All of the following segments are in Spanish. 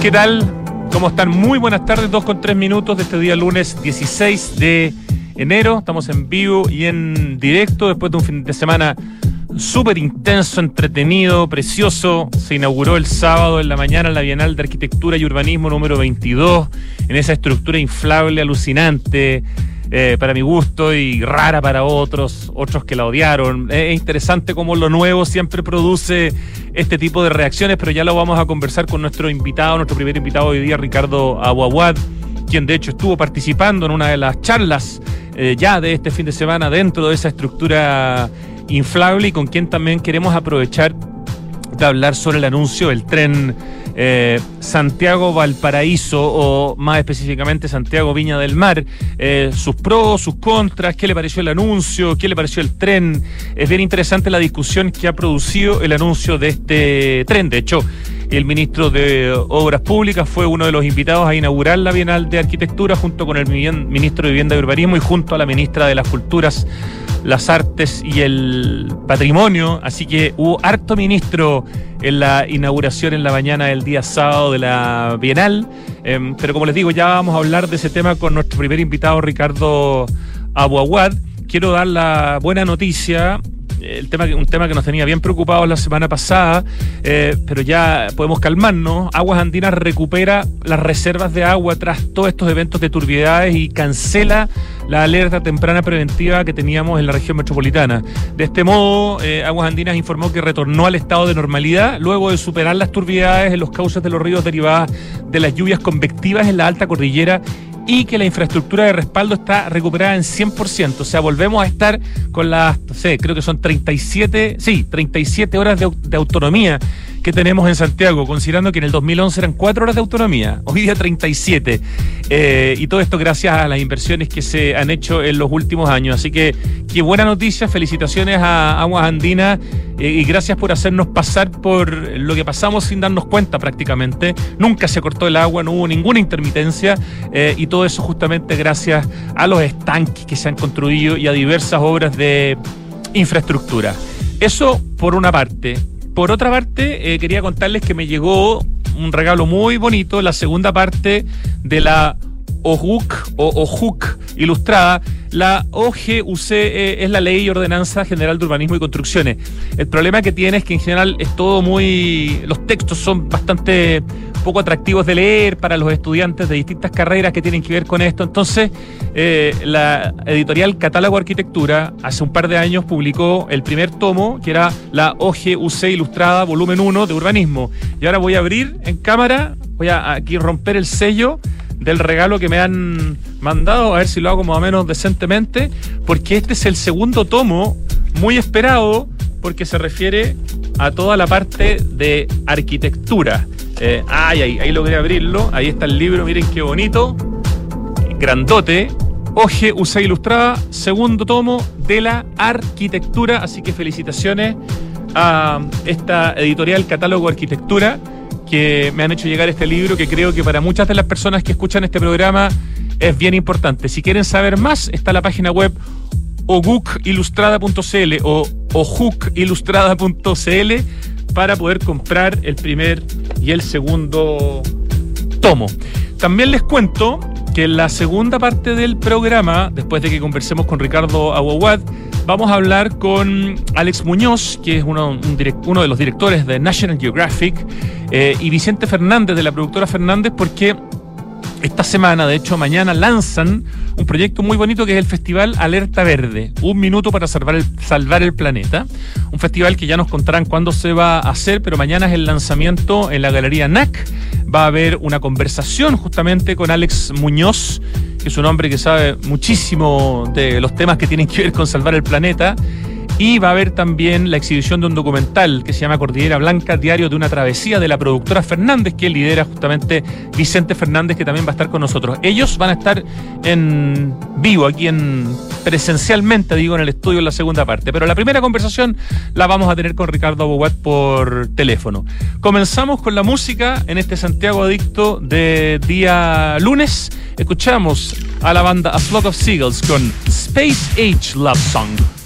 ¿Qué tal? ¿Cómo están? Muy buenas tardes, dos con tres minutos de este día lunes 16 de enero. Estamos en vivo y en directo después de un fin de semana súper intenso, entretenido, precioso. Se inauguró el sábado en la mañana la Bienal de Arquitectura y Urbanismo número 22, en esa estructura inflable, alucinante. Eh, para mi gusto y rara para otros, otros que la odiaron. Es interesante cómo lo nuevo siempre produce este tipo de reacciones, pero ya lo vamos a conversar con nuestro invitado, nuestro primer invitado hoy día, Ricardo Aguaguad, quien de hecho estuvo participando en una de las charlas eh, ya de este fin de semana dentro de esa estructura inflable y con quien también queremos aprovechar de hablar sobre el anuncio del tren eh, Santiago Valparaíso o más específicamente Santiago Viña del Mar, eh, sus pros, sus contras, qué le pareció el anuncio, qué le pareció el tren. Es bien interesante la discusión que ha producido el anuncio de este tren. De hecho, el ministro de Obras Públicas fue uno de los invitados a inaugurar la Bienal de Arquitectura junto con el ministro de Vivienda y Urbanismo y junto a la ministra de las Culturas las artes y el patrimonio, así que hubo harto ministro en la inauguración en la mañana del día sábado de la Bienal, em, pero como les digo, ya vamos a hablar de ese tema con nuestro primer invitado, Ricardo Abuaguad. Quiero dar la buena noticia el tema, un tema que nos tenía bien preocupados la semana pasada, eh, pero ya podemos calmarnos. Aguas Andinas recupera las reservas de agua tras todos estos eventos de turbiedades y cancela la alerta temprana preventiva que teníamos en la región metropolitana. De este modo, eh, Aguas Andinas informó que retornó al estado de normalidad luego de superar las turbiedades en los cauces de los ríos derivadas de las lluvias convectivas en la alta cordillera y que la infraestructura de respaldo está recuperada en 100%. O sea, volvemos a estar con las, no sé, creo que son 37, sí, 37 horas de, de autonomía que tenemos en Santiago, considerando que en el 2011 eran 4 horas de autonomía, hoy día 37. Eh, y todo esto gracias a las inversiones que se han hecho en los últimos años. Así que qué buena noticia, felicitaciones a Aguas Andinas eh, y gracias por hacernos pasar por lo que pasamos sin darnos cuenta prácticamente. Nunca se cortó el agua, no hubo ninguna intermitencia eh, y todo eso justamente gracias a los estanques que se han construido y a diversas obras de infraestructura. Eso por una parte. Por otra parte, eh, quería contarles que me llegó un regalo muy bonito, la segunda parte de la OJUC o OJUC ilustrada. La OGUC eh, es la Ley y Ordenanza General de Urbanismo y Construcciones. El problema que tiene es que en general es todo muy... Los textos son bastante poco atractivos de leer para los estudiantes de distintas carreras que tienen que ver con esto. Entonces, eh, la editorial Catálogo Arquitectura hace un par de años publicó el primer tomo, que era la OGUC Ilustrada, volumen 1 de Urbanismo. Y ahora voy a abrir en cámara, voy a aquí romper el sello del regalo que me han mandado, a ver si lo hago más o menos decentemente, porque este es el segundo tomo muy esperado porque se refiere a toda la parte de arquitectura. Eh, ay, ay, ahí logré abrirlo. Ahí está el libro, miren qué bonito. Grandote. Oje Usé Ilustrada, segundo tomo de la arquitectura. Así que felicitaciones a esta editorial Catálogo Arquitectura que me han hecho llegar este libro que creo que para muchas de las personas que escuchan este programa es bien importante. Si quieren saber más, está la página web ogukilustrada.cl o ojukilustrada.cl para poder comprar el primer y el segundo tomo. También les cuento que en la segunda parte del programa, después de que conversemos con Ricardo Aguaguad, vamos a hablar con Alex Muñoz, que es uno, de los directores de National Geographic, eh, y Vicente Fernández, de la productora Fernández, porque esta semana, de hecho mañana, lanzan un proyecto muy bonito que es el Festival Alerta Verde, un minuto para salvar el, planeta. Un festival que ya nos contarán cuándo se va a hacer, pero mañana es el lanzamiento en la Galería NAC. Va a haber una conversación justamente con Alex Muñoz, que es un hombre que sabe muchísimo de los temas que tienen que ver con salvar el planeta. Y va a haber también la exhibición de un documental que se llama Cordillera Blanca, diario de una travesía de la productora Fernández, que lidera justamente Vicente Fernández, que también va a estar con nosotros. Ellos van a estar en vivo, aquí en presencialmente, digo, en el estudio en la segunda parte. Pero la primera conversación la vamos a tener con Ricardo Aboguat por teléfono. Comenzamos con la música en este Santiago Adicto de día lunes. Escuchamos a la banda A Flock of Seagulls con Space Age Love Song.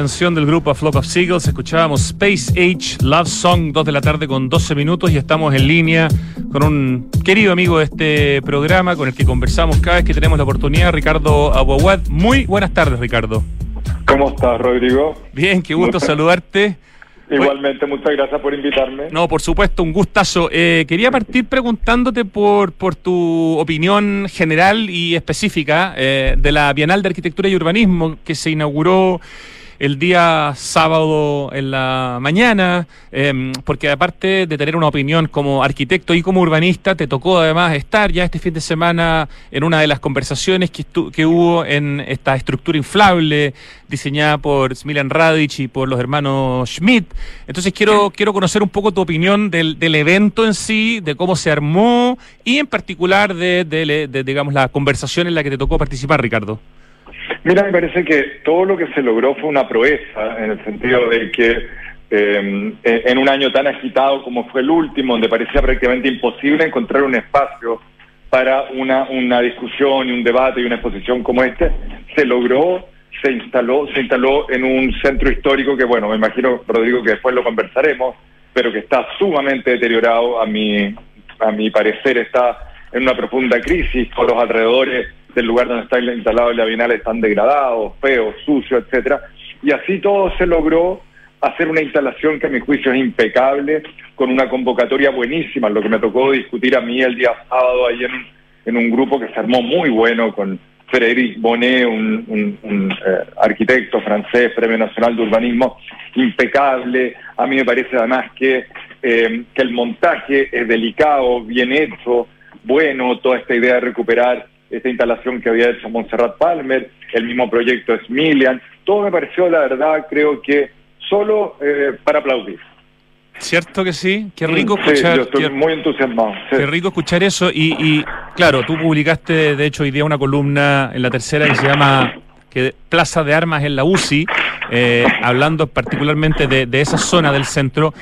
Canción del grupo A Flock of Seagulls. Escuchábamos Space Age Love Song, 2 de la tarde con 12 minutos y estamos en línea con un querido amigo de este programa con el que conversamos cada vez que tenemos la oportunidad, Ricardo Aguaguad. Muy buenas tardes, Ricardo. ¿Cómo estás, Rodrigo? Bien, qué gusto saludarte. Igualmente, muchas gracias por invitarme. No, por supuesto, un gustazo. Eh, quería partir preguntándote por, por tu opinión general y específica eh, de la Bienal de Arquitectura y Urbanismo que se inauguró el día sábado en la mañana, em, porque aparte de tener una opinión como arquitecto y como urbanista, te tocó además estar ya este fin de semana en una de las conversaciones que, que hubo en esta estructura inflable diseñada por Smilian Radic y por los hermanos Schmidt. Entonces quiero, quiero conocer un poco tu opinión del, del evento en sí, de cómo se armó y en particular de, de digamos, la conversación en la que te tocó participar, Ricardo. Mira, me parece que todo lo que se logró fue una proeza, en el sentido de que eh, en un año tan agitado como fue el último, donde parecía prácticamente imposible encontrar un espacio para una, una discusión y un debate y una exposición como este, se logró, se instaló, se instaló en un centro histórico que, bueno, me imagino, Rodrigo, que después lo conversaremos, pero que está sumamente deteriorado, a mi, a mi parecer está en una profunda crisis, con los alrededores del lugar donde está instalado el Bienal están degradados, feos, sucios, etcétera. Y así todo se logró hacer una instalación que a mi juicio es impecable, con una convocatoria buenísima, lo que me tocó discutir a mí el día sábado ahí en en un grupo que se armó muy bueno con Frédéric Bonnet, un, un, eh, arquitecto francés, Premio Nacional de Urbanismo, impecable. A mí me parece además que, eh, que el montaje es delicado, bien hecho, bueno, toda esta idea de recuperar esta instalación que había hecho Montserrat Palmer, el mismo proyecto Smilian, todo me pareció, la verdad, creo que solo eh, para aplaudir. Cierto que sí, qué rico escuchar. yo estoy muy entusiasmado. Qué rico escuchar eso. Y, claro, tú publicaste, de hecho, hoy día una columna en la tercera que se llama que Plaza de Armas en la UCI, eh, hablando particularmente de, de, esa zona del centro.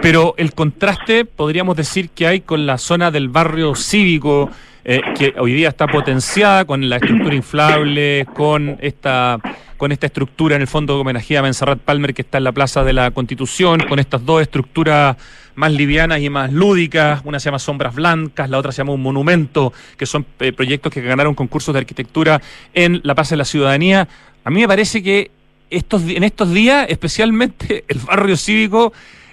Pero el contraste, podríamos decir, que hay con la zona del barrio cívico, eh, que hoy día está potenciada con la estructura inflable, con esta con esta estructura en el fondo de homenajea a Menserrat Palmer que está en la Plaza de la Constitución, con estas dos estructuras más livianas y más lúdicas, una se llama Sombras Blancas, la otra se llama Un Monumento, que son eh, proyectos que ganaron concursos de arquitectura en la Plaza de la Ciudadanía. A mí me parece que estos, en estos días, especialmente el barrio cívico,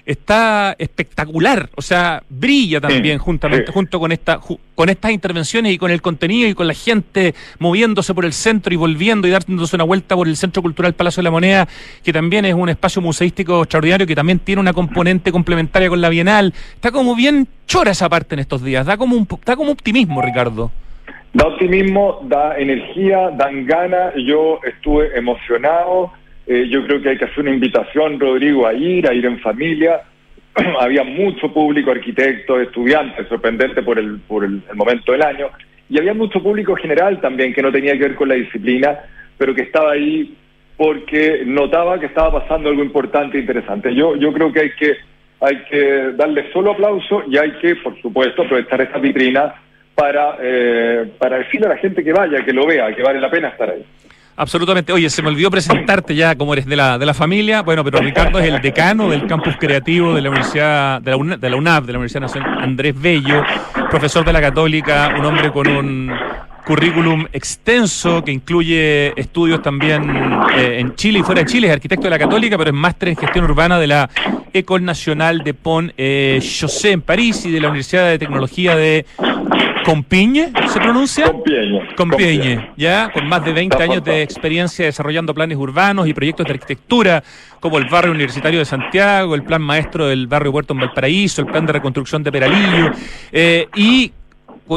está espectacular, o sea, brilla también juntamente junto con esta con estas intervenciones y con el contenido y con la gente moviéndose por el centro y volviendo y dándose una vuelta por el Centro Cultural Palacio de la Moneda, que también es un espacio museístico extraordinario que también tiene una componente complementaria con la Bienal. Está como bien chora esa parte en estos días, da como un da como optimismo, Ricardo. Da optimismo, da energía, dan ganas. Yo estuve emocionado eh, yo creo que hay que hacer una invitación, Rodrigo, a ir, a ir en familia. Había mucho público, arquitectos, estudiantes, sorprendente por el, por el, momento del año. Y había mucho público general también que no tenía que ver con la disciplina, pero que estaba ahí porque notaba que estaba pasando algo importante e interesante. Yo, yo creo que hay que hay que darle solo aplauso y hay que, por supuesto, aprovechar esta vitrina para, eh, para decirle a la gente que vaya, que lo vea, que vale la pena estar ahí. Absolutamente. Oye, se me olvidó presentarte ya como eres de la, de la familia. Bueno, pero Ricardo es el decano del campus creativo de la Universidad, de la, UNAV, de la, de la Universidad Nacional Andrés Bello, profesor de la Católica, un hombre con un currículum extenso que incluye estudios también eh, en Chile y fuera de Chile, es arquitecto de la Católica, pero es máster en gestión urbana de la École Nationale de Pont eh, José en París y de la Universidad de Tecnología de Compiègne, ¿se pronuncia? Compiègne. Compiègne, ya, con más de 20 años de experiencia desarrollando planes urbanos y proyectos de arquitectura, como el barrio universitario de Santiago, el plan maestro del barrio Puerto en Valparaíso, el plan de reconstrucción de Peralillo, eh, y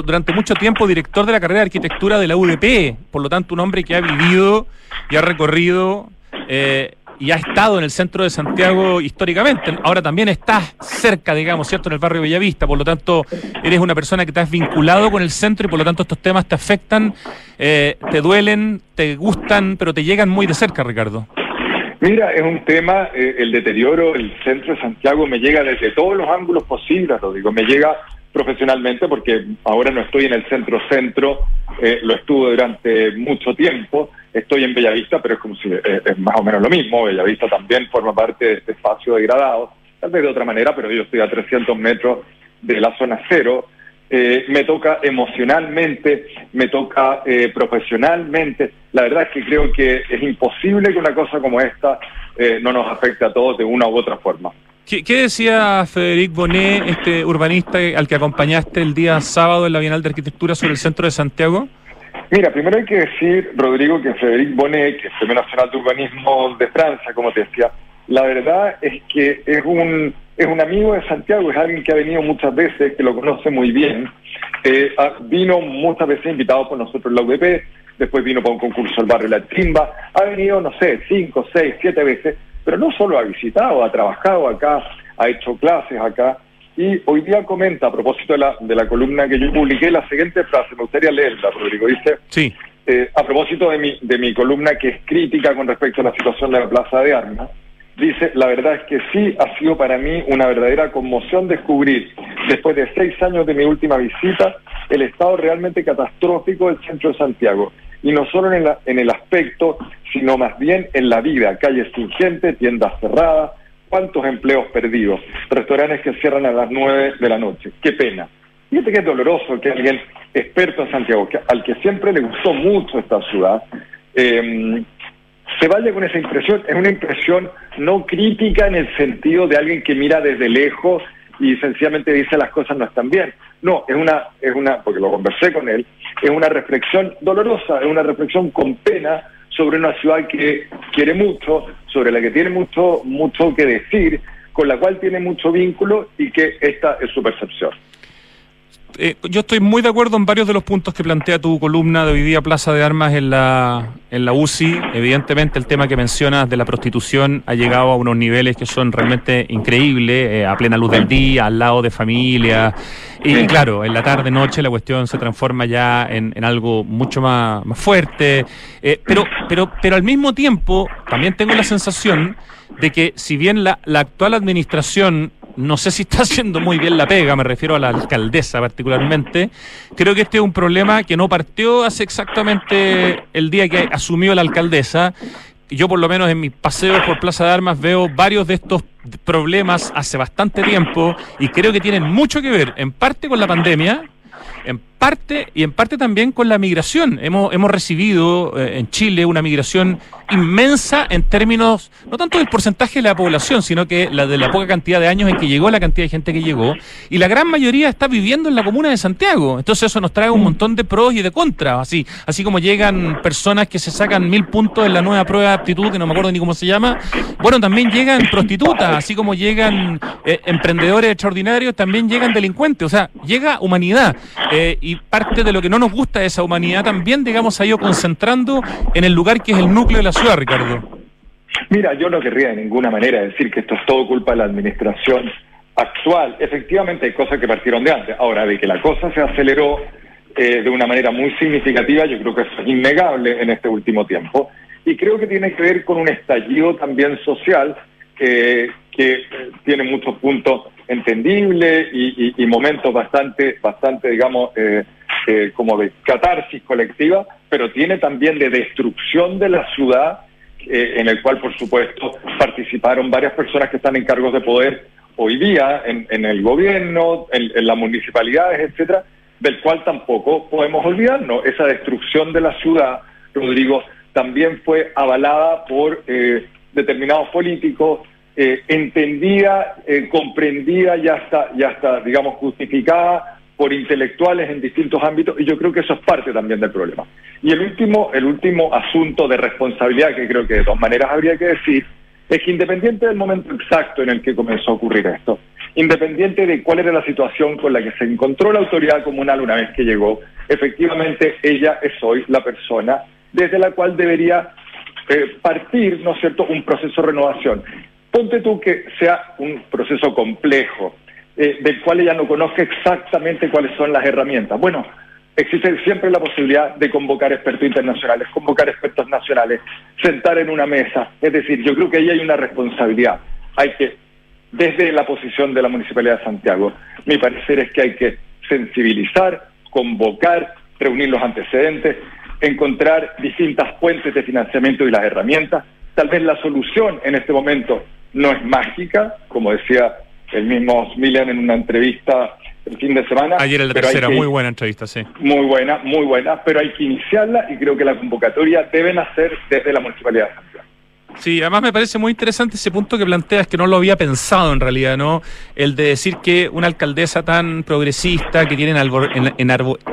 durante mucho tiempo director de la carrera de arquitectura de la UDP, por lo tanto un hombre que ha vivido y ha recorrido eh, y ha estado en el centro de Santiago históricamente. Ahora también estás cerca, digamos, ¿cierto?, en el barrio Bellavista, por lo tanto, eres una persona que has vinculado con el centro y por lo tanto estos temas te afectan, eh, te duelen, te gustan, pero te llegan muy de cerca, Ricardo. Mira, es un tema, eh, el deterioro del centro de Santiago me llega desde todos los ángulos posibles, Rodrigo. Me llega profesionalmente porque ahora no estoy en el centro-centro, eh, lo estuve durante mucho tiempo, estoy en Bellavista, pero es como si es, más o menos lo mismo. Bellavista también forma parte de este espacio degradado, tal vez de otra manera, pero yo estoy a 300 metros de la zona cero. Eh, me toca emocionalmente, me toca eh, profesionalmente. La verdad es que creo que es imposible que una cosa como esta eh, no nos afecte a todos de una u otra forma. ¿Qué, decía Federic Bonet, este urbanista al que acompañaste el día sábado en la Bienal de Arquitectura sobre el centro de Santiago? Mira, primero hay que decir, Rodrigo, que Federic Bonet, que es Premio Nacional de Urbanismo de Francia, como te decía, la verdad es que es un, es un amigo de Santiago, es alguien que ha venido muchas veces, que lo conoce muy bien. Eh, vino muchas veces invitado por nosotros en la UDP, después vino para un concurso al barrio La Chimba, ha venido, no sé, cinco, seis, siete veces, pero no solo ha visitado, ha trabajado acá, ha hecho clases acá, y hoy día comenta, a propósito de la, de la columna que yo publiqué, la siguiente frase, me gustaría leerla, Rodrigo, dice, sí. Eh, a propósito de mi, de mi columna que es crítica con respecto a la situación de la Plaza de Armas, dice, la verdad es que sí ha sido para mí una verdadera conmoción descubrir, después de seis años de mi última visita, el estado realmente catastrófico del centro de Santiago. Y no solo en, en el aspecto, sino más bien en la vida, calles sin gente, tiendas cerradas, cuántos empleos perdidos, restaurantes que cierran a las nueve de la noche. Qué pena. Fíjate que es doloroso que alguien experto en Santiago, que, al que siempre le gustó mucho esta ciudad, eh, se vaya con esa impresión. Es una impresión no crítica en el sentido de alguien que mira desde lejos y sencillamente dice las cosas no están bien. No, es una, es una, porque lo conversé con él, es una reflexión dolorosa, es una reflexión con pena sobre una ciudad que quiere mucho, sobre la que tiene mucho, mucho que decir, con la cual tiene mucho vínculo y que esta es su percepción. Eh, yo estoy muy de acuerdo en varios de los puntos que plantea tu columna de hoy día Plaza de Armas en la, en la UCI. Evidentemente el tema que mencionas de la prostitución ha llegado a unos niveles que son realmente increíbles, eh, a plena luz del día, al lado de familia. Y claro, en la tarde, noche la cuestión se transforma ya en, en algo mucho más, más fuerte. Eh, pero, pero, pero al mismo tiempo también tengo la sensación de que si bien la, la actual administración no sé si está haciendo muy bien la pega, me refiero a la alcaldesa particularmente. Creo que este es un problema que no partió hace exactamente el día que asumió la alcaldesa. Yo por lo menos en mis paseos por Plaza de Armas veo varios de estos problemas hace bastante tiempo y creo que tienen mucho que ver en parte con la pandemia, parte y en parte también con la migración. Hemos, hemos recibido eh, en Chile una migración inmensa en términos, no tanto del porcentaje de la población, sino que la de la poca cantidad de años en que llegó, la cantidad de gente que llegó, y la gran mayoría está viviendo en la comuna de Santiago. Entonces eso nos trae un montón de pros y de contras, así, así como llegan personas que se sacan mil puntos en la nueva prueba de aptitud, que no me acuerdo ni cómo se llama, bueno, también llegan prostitutas, así como llegan eh, emprendedores extraordinarios, también llegan delincuentes, o sea, llega humanidad. Eh, y parte de lo que no nos gusta de esa humanidad también, digamos, ha ido concentrando en el lugar que es el núcleo de la ciudad, Ricardo. Mira, yo no querría de ninguna manera decir que esto es todo culpa de la administración actual. Efectivamente hay cosas que partieron de antes. Ahora, de que la cosa se aceleró eh, de una manera muy significativa, yo creo que es innegable en este último tiempo. Y creo que tiene que ver con un estallido también social que tiene muchos puntos entendible y, momentos bastante, bastante digamos, eh, eh, como de catarsis colectiva, pero tiene también de destrucción de la ciudad, eh, en el cual, por supuesto, participaron varias personas que están en cargos de poder hoy día en, el gobierno, en, las municipalidades, etcétera, del cual tampoco podemos olvidarnos. Esa destrucción de la ciudad, Rodrigo, también fue avalada por determinados políticos, eh, entendida, eh, comprendida, ya está, ya está, digamos, justificada por intelectuales en distintos ámbitos, y yo creo que eso es parte también del problema. Y el último, el último asunto de responsabilidad que creo que de dos maneras habría que decir, es que independiente del momento exacto en el que comenzó a ocurrir esto, independiente de cuál era la situación con la que se encontró la autoridad comunal una vez que llegó, efectivamente ella es hoy la persona desde la cual debería eh, partir, ¿no es cierto?, un proceso de renovación. Ponte tú que sea un proceso complejo, eh, del cual ella no conozca exactamente cuáles son las herramientas. Bueno, existe siempre la posibilidad de convocar expertos internacionales, convocar expertos nacionales, sentar en una mesa. Es decir, yo creo que ahí hay una responsabilidad. Hay que, desde la posición de la Municipalidad de Santiago, mi parecer es que hay que sensibilizar, convocar, reunir los antecedentes, encontrar distintas fuentes de financiamiento y las herramientas. Tal vez la solución en este momento no es mágica, como decía el mismo Milian en una entrevista el fin de semana. Ayer el tercera, muy buena entrevista, sí. Muy buena, muy buena, pero hay que iniciarla y creo que la convocatoria debe nacer desde la Municipalidad de Santiago. Sí, además me parece muy interesante ese punto que planteas, que no lo había pensado en realidad, ¿no? El de decir que una alcaldesa tan progresista, que tiene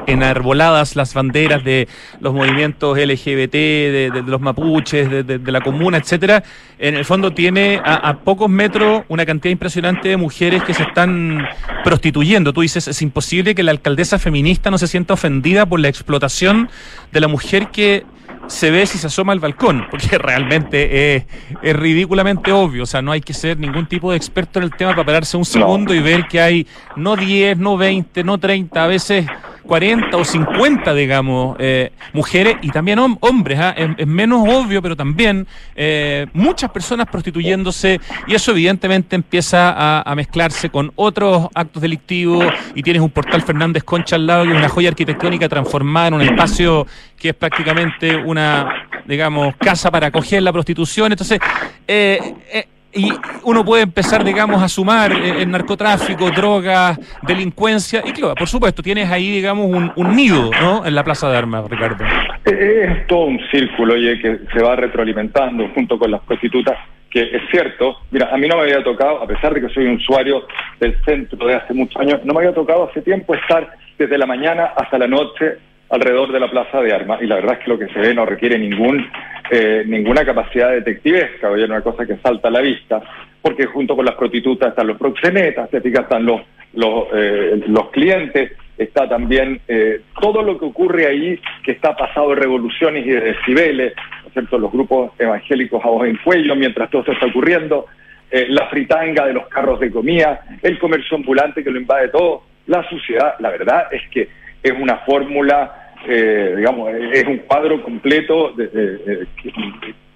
enarboladas las banderas de los movimientos LGBT, de, los mapuches, de, la comuna, etcétera, en el fondo tiene a, a, pocos metros una cantidad impresionante de mujeres que se están prostituyendo. Tú dices, es imposible que la alcaldesa feminista no se sienta ofendida por la explotación de la mujer que se ve si se asoma al balcón, porque realmente es, es, ridículamente obvio, o sea, no hay que ser ningún tipo de experto en el tema para pararse un segundo y ver que hay no 10, no 20, no 30, a veces 40 o 50, digamos, eh, mujeres y también hombres. ¿ah? Es, menos obvio, pero también eh, muchas personas prostituyéndose y eso evidentemente empieza a, a, mezclarse con otros actos delictivos y tienes un portal Fernández Concha al lado y una joya arquitectónica transformada en un espacio que es prácticamente una, digamos, casa para acoger la prostitución. Entonces, eh, eh y uno puede empezar, digamos, a sumar el narcotráfico, drogas, delincuencia, y claro, por supuesto, tienes ahí, digamos, un, nido, ¿no? En la Plaza de Armas, Ricardo. Es todo un círculo, oye, que se va retroalimentando junto con las prostitutas, que es cierto, mira, a mí no me había tocado, a pesar de que soy un usuario del centro de hace muchos años, no me había tocado hace tiempo estar desde la mañana hasta la noche alrededor de la Plaza de Armas, y la verdad es que lo que se ve no requiere ningún eh, ninguna capacidad detectivesca, oye, una cosa que salta a la vista, porque junto con las prostitutas están los proxenetas, están los, los, eh, los clientes, está también eh, todo lo que ocurre ahí, que está pasado de revoluciones y de decibeles, ¿no cierto? los grupos evangélicos a voz en cuello mientras todo esto está ocurriendo, la fritanga de los carros de comida, el comercio ambulante que lo invade todo, la suciedad, la verdad es que es una fórmula eh, digamos, es un cuadro completo de,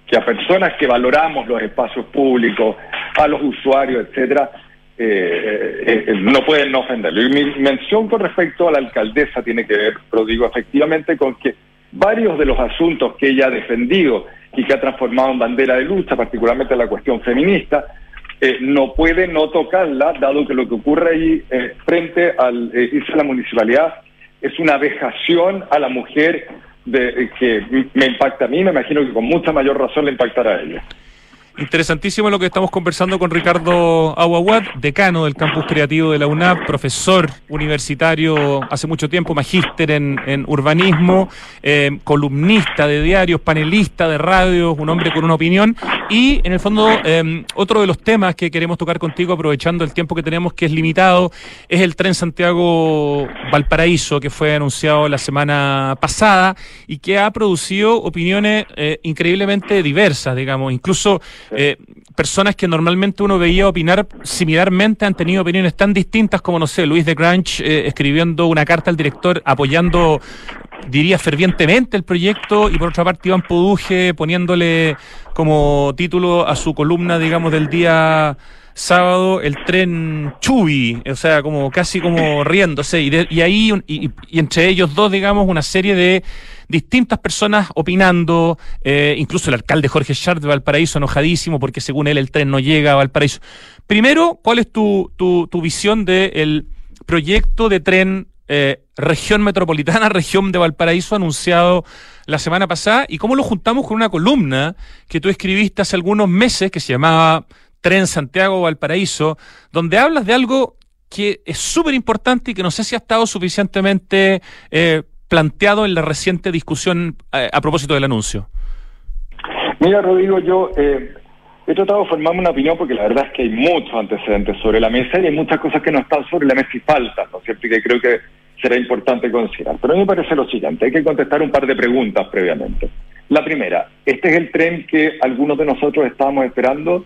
que, a personas que valoramos los espacios públicos, a los usuarios, etcétera, eh, eh, no pueden no ofenderlo. Y mi mención con respecto a la alcaldesa tiene que ver, pero digo, efectivamente con que varios de los asuntos que ella ha defendido y que ha transformado en bandera de lucha, particularmente la cuestión feminista, no puede no tocarla, dado que lo que ocurre ahí frente al, dice la municipalidad, es una vejación a la mujer de, que me impacta a mí, me imagino que con mucha mayor razón le impactará a ella. Interesantísimo lo que estamos conversando con Ricardo Aguaguat, decano del campus creativo de la UNAP, profesor universitario hace mucho tiempo, magíster en, urbanismo, eh, columnista de diarios, panelista de radios, un hombre con una opinión. Y en el fondo, eh, otro de los temas que queremos tocar contigo, aprovechando el tiempo que tenemos, que es limitado, es el tren Santiago-Valparaíso, que fue anunciado la semana pasada y que ha producido opiniones eh, increíblemente diversas, digamos, incluso eh, personas que normalmente uno veía opinar similarmente han tenido opiniones tan distintas como, no sé, Luis de Grange eh, escribiendo una carta al director apoyando, diría fervientemente el proyecto, y por otra parte Iván Poduje poniéndole como título a su columna, digamos, del día sábado el tren Chubi, o sea, como casi como riéndose, y, y ahí, y, entre ellos dos, digamos, una serie de distintas personas opinando, eh, incluso el alcalde Jorge Chart de Valparaíso enojadísimo porque según él el tren no llega a Valparaíso. Primero, ¿cuál es tu, tu, tu visión del proyecto de tren eh, región metropolitana, región de Valparaíso, anunciado la semana pasada, y cómo lo juntamos con una columna que tú escribiste hace algunos meses que se llamaba Tren Santiago-Valparaíso, donde hablas de algo que es súper importante y que no sé si ha estado suficientemente eh, planteado en la reciente discusión eh, a, propósito del anuncio? Mira, Rodrigo, yo eh, he tratado de formarme una opinión porque la verdad es que hay muchos antecedentes sobre la mesa y hay muchas cosas que no están sobre la mesa y faltan, ¿no es cierto? Y que creo que será importante considerar. Pero a mí me parece lo siguiente, hay que contestar un par de preguntas previamente. La primera, ¿este es el tren que algunos de nosotros estábamos esperando?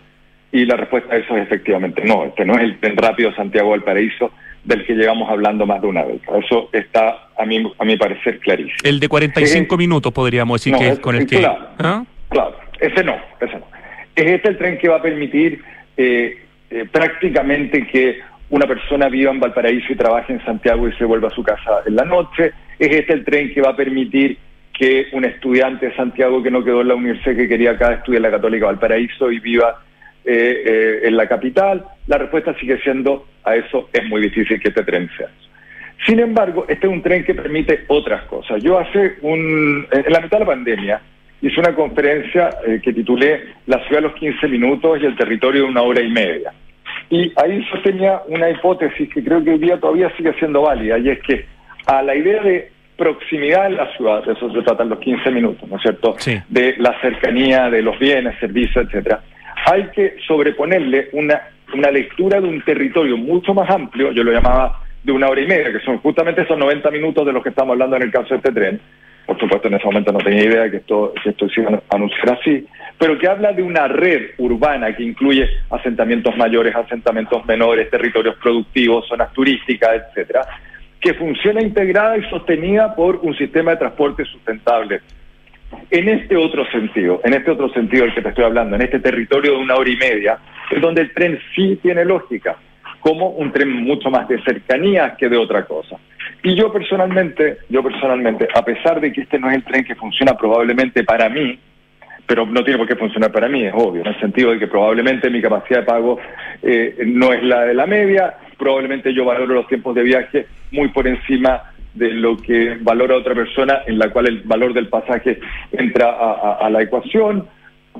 Y la respuesta a eso es efectivamente no, este no es el tren rápido Santiago-Valparaíso del que llevamos hablando más de una vez. Eso está, a mi, a mi parecer, clarísimo. El de 45 eh, minutos, podríamos decir, que es, con el que... ¿ah? Claro, ese no, ese no. Es este el tren que va a permitir eh, eh, prácticamente que una persona viva en Valparaíso y trabaje en Santiago y se vuelva a su casa en la noche. Es este el tren que va a permitir que un estudiante de Santiago que no quedó en la universidad que quería acá estudiar en la Católica Valparaíso y viva eh, en la capital? La respuesta sigue siendo a eso es muy difícil que este tren sea Sin embargo, este es un tren que permite otras cosas. Yo hace un, en la mitad de la pandemia hice una conferencia eh, que titulé La ciudad de los 15 minutos y el territorio de una hora y media. Y ahí sostenía una hipótesis que creo que hoy día todavía sigue siendo válida, y es que a la idea de proximidad en la ciudad, de eso se tratan los 15 minutos, ¿no es cierto? De la cercanía de los bienes, servicios, etcétera. Hay que sobreponerle una, una lectura de un territorio mucho más amplio, yo lo llamaba de una hora y media, que son justamente esos 90 minutos de los que estamos hablando en el caso de este tren. Por supuesto, en ese momento no tenía idea que esto, que esto se iba a anunciar así, pero que habla de una red urbana que incluye asentamientos mayores, asentamientos menores, territorios productivos, zonas turísticas, etcétera, que funciona integrada y sostenida por un sistema de transporte sustentable. En este otro sentido, en este otro sentido del que te estoy hablando, en este territorio de una hora y media, es donde el tren sí tiene lógica, como un tren mucho más de cercanía que de otra cosa. Y yo personalmente, yo personalmente, a pesar de que este no es el tren que funciona probablemente para mí, pero no tiene por qué funcionar para mí, es obvio, en el sentido de que probablemente mi capacidad de pago eh, no es la de la media, probablemente yo valoro los tiempos de viaje muy por encima de lo que valora otra persona, en la cual el valor del pasaje entra a, la ecuación.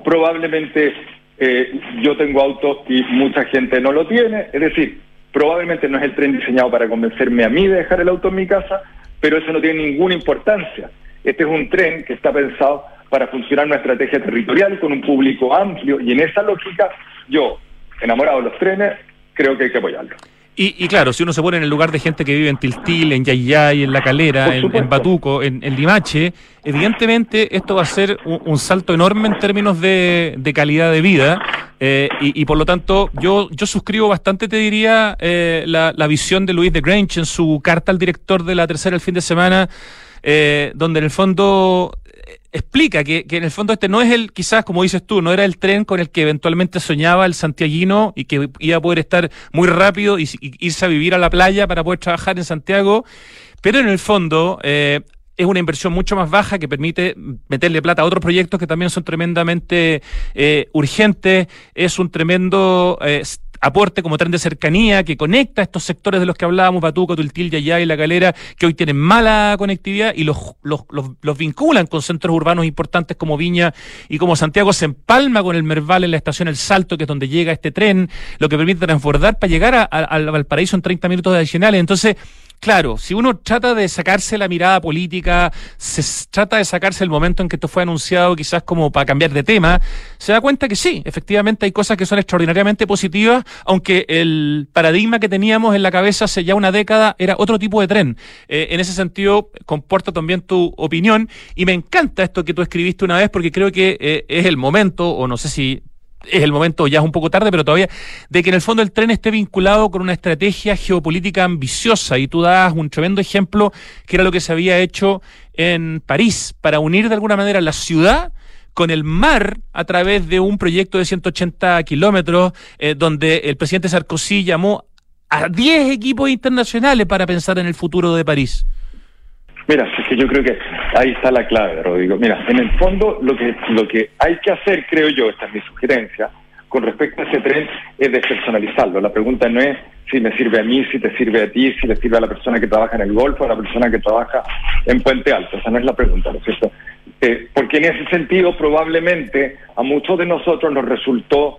Probablemente eh, yo tengo auto y mucha gente no lo tiene, es decir, probablemente no es el tren diseñado para convencerme a mí de dejar el auto en mi casa, pero eso no tiene ninguna importancia. Este es un tren que está pensado para funcionar una estrategia territorial con un público amplio y en esa lógica yo, enamorado de los trenes, creo que hay que apoyarlo. Y, claro, si uno se pone en el lugar de gente que vive en Tiltil, en Yayay, en La Calera, en, Batuco, en, Limache, evidentemente esto va a ser un, salto enorme en términos de, calidad de vida. Eh, y, por lo tanto, yo, yo suscribo bastante, te diría, eh, la, la, visión de Luis de Grange en su carta al director de la tercera el fin de semana, eh, donde en el fondo explica que, que, en el fondo este no es el, quizás como dices tú, no era el tren con el que eventualmente soñaba el santiaguino y que iba a poder estar muy rápido y, irse a vivir a la playa para poder trabajar en Santiago, pero en el fondo eh, es una inversión mucho más baja que permite meterle plata a otros proyectos que también son tremendamente eh, urgentes, es un tremendo... Eh, aporte como tren de cercanía que conecta estos sectores de los que hablábamos, Batuco, Tultil, Yayá y La Calera, que hoy tienen mala conectividad y los, los, los, vinculan con centros urbanos importantes como Viña y como Santiago se empalma con el Merval en la estación El Salto, que es donde llega este tren, lo que permite transbordar para llegar al Valparaíso en 30 minutos adicionales. Entonces, Claro, si uno trata de sacarse la mirada política, se trata de sacarse el momento en que esto fue anunciado quizás como para cambiar de tema, se da cuenta que sí, efectivamente hay cosas que son extraordinariamente positivas, aunque el paradigma que teníamos en la cabeza hace ya una década era otro tipo de tren. Eh, en ese sentido, comporta también tu opinión y me encanta esto que tú escribiste una vez porque creo que eh, es el momento, o no sé si es el momento, ya es un poco tarde, pero todavía, de que en el fondo el tren esté vinculado con una estrategia geopolítica ambiciosa. Y tú das un tremendo ejemplo, que era lo que se había hecho en París, para unir de alguna manera la ciudad con el mar a través de un proyecto de 180 kilómetros, eh, donde el presidente Sarkozy llamó a 10 equipos internacionales para pensar en el futuro de París. Mira, es que yo creo que ahí está la clave, Rodrigo. Mira, en el fondo lo que, lo que hay que hacer, creo yo, esta es mi sugerencia, con respecto a ese tren es despersonalizarlo. La pregunta no es si me sirve a mí, si te sirve a ti, si le sirve a la persona que trabaja en el Golfo, a la persona que trabaja en Puente Alto. Esa no es la pregunta, ¿no es cierto? Eh, porque en ese sentido probablemente a muchos de nosotros nos resultó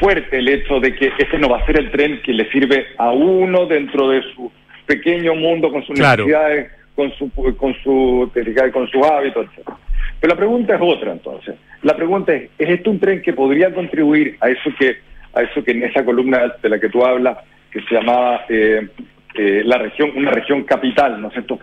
fuerte el hecho de que ese no va a ser el tren que le sirve a uno dentro de su pequeño mundo con sus necesidades con su con su con su hábito, etc. Pero la pregunta es otra entonces. La pregunta es, ¿es esto un tren que podría contribuir a eso que a eso que en esa columna de la que tú hablas, que se llamaba eh, eh, la región, una región capital, ¿no es cierto?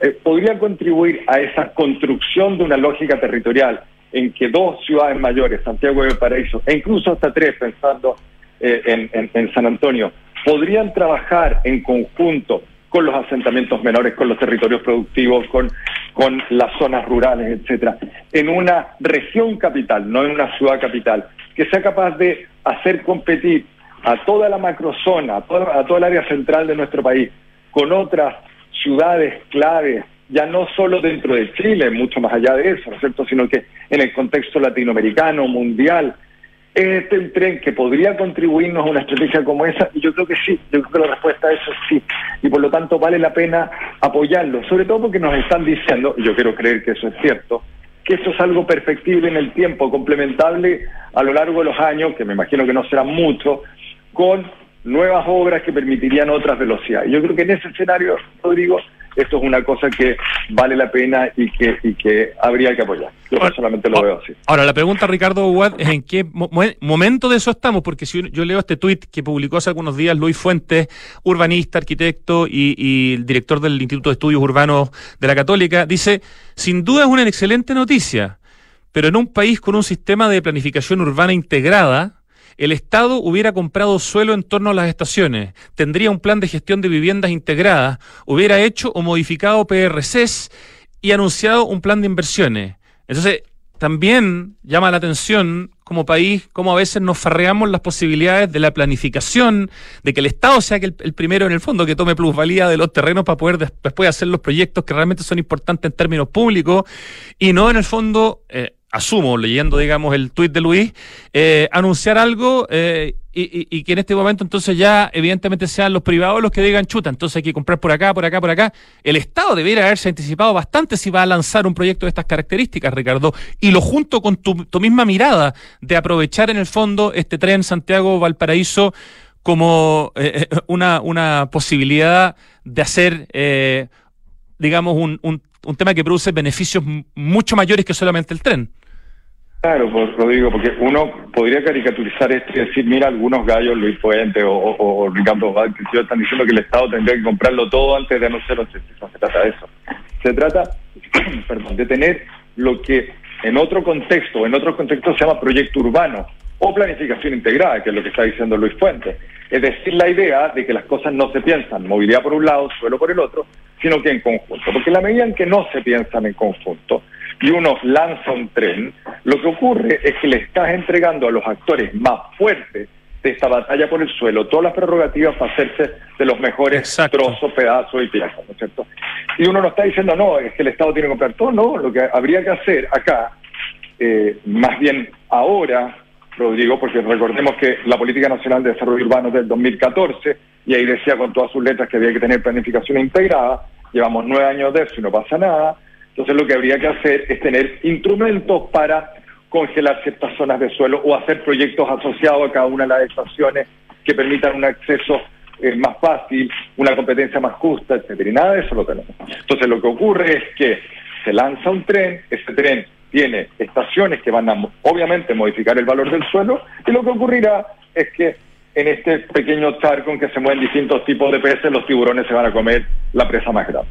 Eh, podría contribuir a esa construcción de una lógica territorial en que dos ciudades mayores, Santiago y Paraíso, e incluso hasta tres, pensando en, en San Antonio, podrían trabajar en conjunto con los asentamientos menores, con los territorios productivos, con, con las zonas rurales, etcétera, en una región capital, no en una ciudad capital, que sea capaz de hacer competir a toda la macrozona, a toda, a toda el área central de nuestro país, con otras ciudades claves ya no solo dentro de Chile, mucho más allá de eso, ¿no es cierto?, sino que en el contexto latinoamericano, mundial. ¿Es este un tren que podría contribuirnos a una estrategia como esa? Y yo creo que sí, yo creo que la respuesta a eso es sí. Y por lo tanto vale la pena apoyarlo, sobre todo porque nos están diciendo, y yo quiero creer que eso es cierto, que eso es algo perfectible en el tiempo, complementable a lo largo de los años, que me imagino que no serán mucho, con nuevas obras que permitirían otras velocidades. Yo creo que en ese escenario, Rodrigo, esto es una cosa que vale la pena y que, y que habría que apoyar. Yo personalmente lo veo así. Ahora, la pregunta, Ricardo Huad, es en qué momento de eso estamos, porque si yo leo este tuit que publicó hace algunos días Luis Fuentes, urbanista, arquitecto y, y director del Instituto de Estudios Urbanos de la Católica, dice, sin duda es una excelente noticia, pero en un país con un sistema de planificación urbana integrada, el Estado hubiera comprado suelo en torno a las estaciones, tendría un plan de gestión de viviendas integradas, hubiera hecho o modificado PRCs y anunciado un plan de inversiones. Entonces, también llama la atención como país cómo a veces nos farreamos las posibilidades de la planificación, de que el Estado sea el, el primero en el fondo que tome plusvalía de los terrenos para poder después hacer los proyectos que realmente son importantes en términos públicos y no en el fondo eh, asumo, leyendo, digamos, el tuit de Luis, eh, anunciar algo eh, y, que en este momento entonces ya evidentemente sean los privados los que digan chuta, entonces hay que comprar por acá, por acá, por acá. El Estado debiera haberse anticipado bastante si va a lanzar un proyecto de estas características, Ricardo, y lo junto con tu, misma mirada de aprovechar en el fondo este tren Santiago-Valparaíso como eh, una, una posibilidad de hacer, digamos, un, un, un tema que produce beneficios mucho mayores que solamente el tren. Claro, pues digo, porque uno podría caricaturizar esto y decir, mira, algunos gallos, Luis Fuente o, o, Ricardo que están diciendo que el Estado tendría que comprarlo todo antes de anunciarlo. No se trata de eso. Se trata, perdón, de tener lo que en otro contexto, en otro contexto se llama proyecto urbano o planificación integrada, que es lo que está diciendo Luis Fuente. Es decir, la idea de que las cosas no se piensan movilidad por un lado, suelo por el otro, sino que en conjunto. Porque en la medida en que no se piensan en conjunto, y uno lanza un tren, lo que ocurre es que le estás entregando a los actores más fuertes de esta batalla por el suelo todas las prerrogativas para hacerse de los mejores trozos, pedazos y piezas, ¿no es cierto? Y uno no está diciendo, no, es que el Estado tiene que comprar todo, no, lo que habría que hacer acá, eh, más bien ahora, Rodrigo, porque recordemos que la Política Nacional de Desarrollo Urbano es del 2014, y ahí decía con todas sus letras que había que tener planificación integrada, llevamos nueve años de eso y no pasa nada, entonces lo que habría que hacer es tener instrumentos para congelar ciertas zonas de suelo o hacer proyectos asociados a cada una de las estaciones que permitan un acceso eh, más fácil, una competencia más justa, etcétera. Y nada de eso lo tenemos. Entonces lo que ocurre es que se lanza un tren, ese tren tiene estaciones que van a obviamente modificar el valor del suelo y lo que ocurrirá es que en este pequeño charco en que se mueven distintos tipos de peces, los tiburones se van a comer la presa más grande.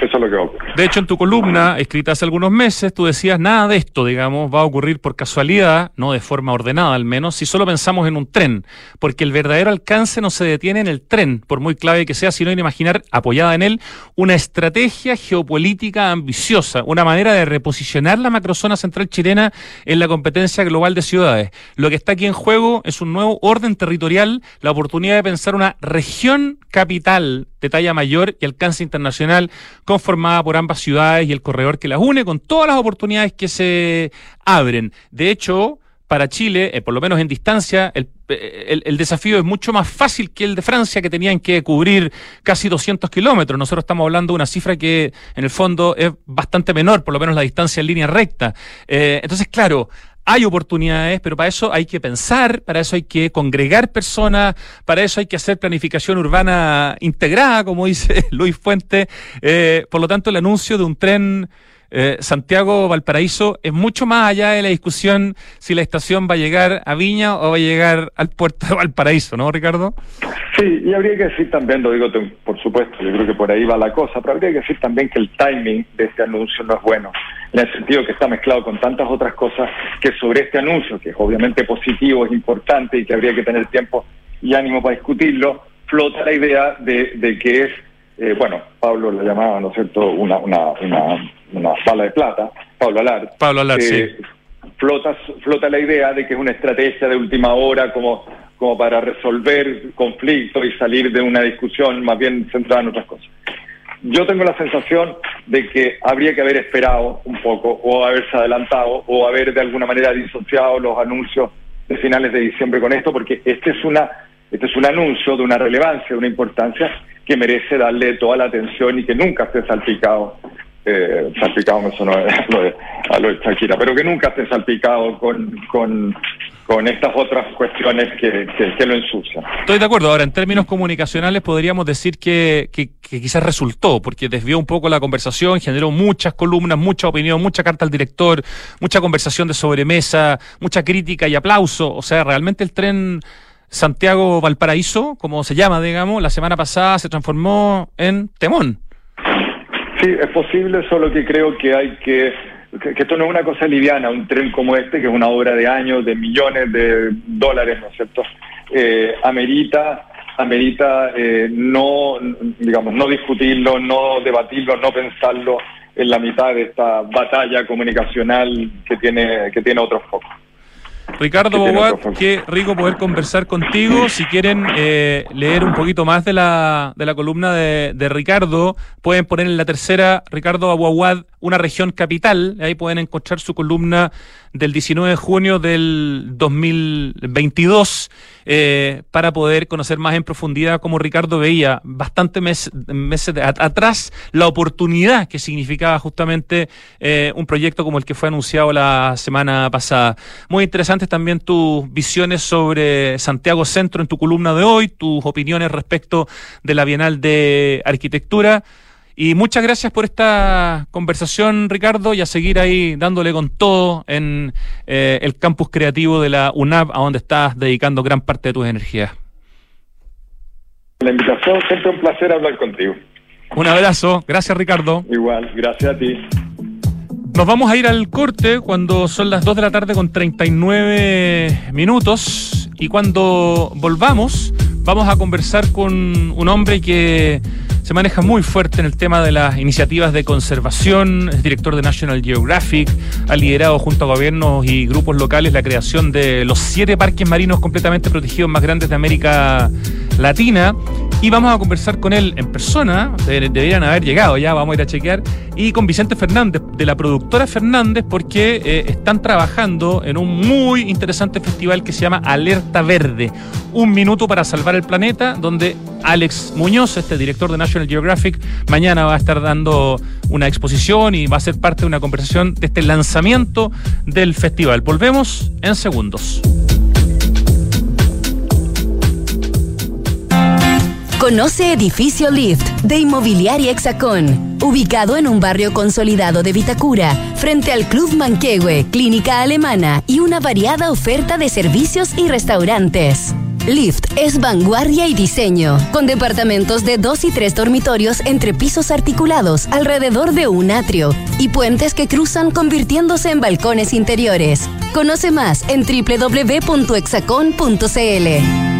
Eso es lo que ocurre. De hecho, en tu columna, escrita hace algunos meses, tú decías, nada de esto, digamos, va a ocurrir por casualidad, no de forma ordenada al menos, si solo pensamos en un tren, porque el verdadero alcance no se detiene en el tren, por muy clave que sea, sino en imaginar, apoyada en él, una estrategia geopolítica ambiciosa, una manera de reposicionar la macrozona central chilena en la competencia global de ciudades. Lo que está aquí en juego es un nuevo orden territorial, la oportunidad de pensar una región capital de talla mayor y alcance internacional, conformada por ambas ciudades y el corredor que las une, con todas las oportunidades que se abren. De hecho, para Chile, eh, por lo menos en distancia, el, el, desafío es mucho más fácil que el de Francia, que tenían que cubrir casi 200 kilómetros. Nosotros estamos hablando de una cifra que en el fondo es bastante menor, por lo menos la distancia en línea recta. Eh, entonces, claro, hay oportunidades, pero para eso hay que pensar, para eso hay que congregar personas, para eso hay que hacer planificación urbana integrada, como dice Luis Fuente. Eh, por lo tanto, el anuncio de un tren eh, Santiago-Valparaíso es mucho más allá de la discusión si la estación va a llegar a Viña o va a llegar al puerto de Valparaíso, ¿no, Ricardo? Sí, y habría que decir también, lo digo por supuesto, yo creo que por ahí va la cosa, pero habría que decir también que el timing de este anuncio no es bueno, en el sentido que está mezclado con tantas otras cosas que sobre este anuncio, que es obviamente positivo, es importante y que habría que tener tiempo y ánimo para discutirlo, flota la idea de, que es, eh, bueno, Pablo lo llamaba, ¿no es cierto?, una, una, una, una bala de plata, Pablo Alar. Pablo Alar, sí. Flota, flota la idea de que es una estrategia de última hora como como para resolver conflictos y salir de una discusión más bien centrada en otras cosas. yo tengo la sensación de que habría que haber esperado un poco o haberse adelantado o haber de alguna manera disociado los anuncios de finales de diciembre con esto, porque este es una este es un anuncio de una relevancia, de una importancia que merece darle toda la atención y que nunca esté salpicado eh, salpicado me sonó a lo, de, Shakira, pero que nunca esté salpicado con, con, con estas otras cuestiones que, que, lo ensucian. Estoy de acuerdo. Ahora, en términos comunicacionales, podríamos decir que, que, quizás resultó, porque desvió un poco la conversación, generó muchas columnas, mucha opinión, mucha carta al director, mucha conversación de sobremesa, mucha crítica y aplauso. O sea, realmente el tren Santiago-Valparaíso, como se llama, digamos, la semana pasada se transformó en temón. Sí, es posible, solo que creo que hay que, que, esto no es una cosa liviana, un tren como este, que es una obra de años, de millones de dólares, ¿no es cierto? Eh, amerita amerita eh, no, digamos, no discutirlo, no debatirlo, no pensarlo en la mitad de esta batalla comunicacional que tiene, que tiene otros focos. Ricardo Boguat, qué rico poder conversar contigo. Si quieren eh, leer un poquito más de la, de la columna de, de Ricardo, pueden poner en la tercera Ricardo Aguaguad, una región capital. Ahí pueden encontrar su columna del 19 de junio del 2022 eh, para poder conocer más en profundidad cómo Ricardo veía bastante meses atrás la oportunidad que significaba justamente eh, un proyecto como el que fue anunciado la semana pasada. Muy interesantes también tus visiones sobre Santiago Centro en tu columna de hoy, tus opiniones respecto de la Bienal de Arquitectura. Y muchas gracias por esta conversación, Ricardo, y a seguir ahí dándole con todo en eh, el campus creativo de la UNAP, a donde estás dedicando gran parte de tus energías. La invitación, siempre un placer hablar contigo. Un abrazo, gracias Ricardo. Igual, gracias a ti. Nos vamos a ir al corte cuando son las 2 de la tarde con 39 minutos y cuando volvamos vamos a conversar con un hombre que se maneja muy fuerte en el tema de las iniciativas de conservación, es director de National Geographic, ha liderado junto a gobiernos y grupos locales la creación de los siete parques marinos completamente protegidos más grandes de América Latina. Y vamos a conversar con él en persona, deberían haber llegado ya, vamos a ir a chequear, y con Vicente Fernández, de la productora Fernández, porque eh, están trabajando en un muy interesante festival que se llama Alerta Verde, un minuto para salvar el planeta, donde Alex Muñoz, este director de National Geographic, mañana va a estar dando una exposición y va a ser parte de una conversación de este lanzamiento del festival. Volvemos en segundos. Conoce Edificio Lift de Inmobiliaria Hexacón, ubicado en un barrio consolidado de Vitacura, frente al Club Manquehue, Clínica Alemana y una variada oferta de servicios y restaurantes. Lift es vanguardia y diseño, con departamentos de dos y tres dormitorios entre pisos articulados alrededor de un atrio y puentes que cruzan convirtiéndose en balcones interiores. Conoce más en www.exacon.cl.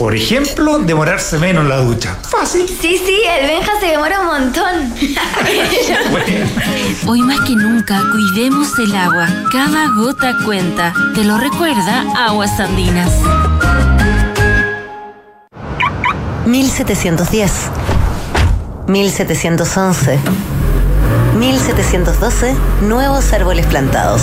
Por ejemplo, demorarse menos en la ducha. Fácil. Sí, sí, el Benja se demora un montón. Hoy más que nunca, cuidemos el agua. Cada gota cuenta. Te lo recuerda Aguas Andinas. 1710, 1711, 1712, nuevos árboles plantados.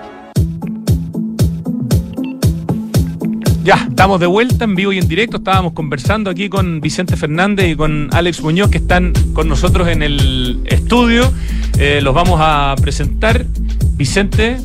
Ya, estamos de vuelta en vivo y en directo. Estábamos conversando aquí con Vicente Fernández y con Alex Muñoz, que están con nosotros en el estudio. Eh, los vamos a presentar. Vicente,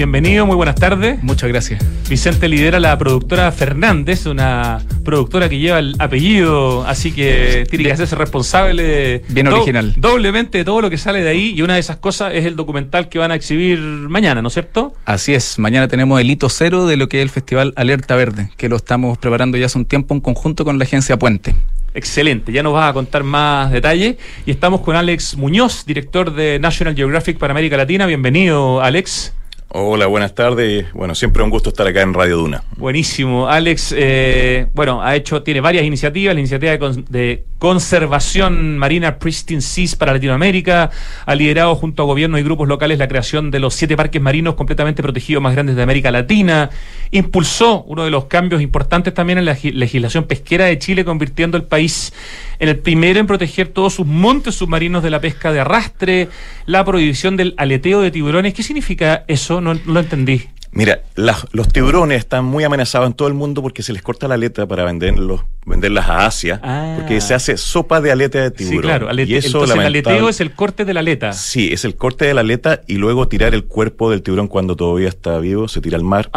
bienvenido, muy buenas tardes. Muchas gracias. Vicente lidera la productora Fernández, una productora que lleva el apellido, así que tiene que hacerse responsable Bien original. doblemente de todo lo que sale de ahí. Y una de esas cosas es el documental que van a exhibir mañana, ¿no es cierto? Así es, mañana tenemos el hito cero de lo que es el Festival Alerta Verde, que lo estamos preparando ya hace un tiempo en conjunto con la agencia Puente. Excelente, ya nos vas a contar más detalles. Y estamos con Alex Muñoz, director de National Geographic para América Latina. Bienvenido, Alex. Hola, buenas tardes. Bueno, siempre un gusto estar acá en Radio Duna. Buenísimo. Alex, eh, bueno, ha hecho, tiene varias iniciativas, la iniciativa de, con- de conservación marina Pristine Seas para Latinoamérica, ha liderado junto a gobiernos y grupos locales la creación de los siete parques marinos completamente protegidos más grandes de América Latina, impulsó uno de los cambios importantes también en la gi- legislación pesquera de Chile, convirtiendo el país en el primero en proteger todos sus montes submarinos de la pesca de arrastre, la prohibición del aleteo de tiburones. ¿Qué significa eso? No, no lo entendí. Mira, las- los tiburones están muy amenazados en todo el mundo porque se les corta la aleta para venderlos, venderlas a Asia, Ah. porque se hace sopa de aleta de tiburón. Sí, claro. alete- y eso, entonces el aleteo es el corte de la aleta. Sí, es el corte de la aleta y luego tirar el cuerpo del tiburón cuando todavía está vivo, se tira al mar.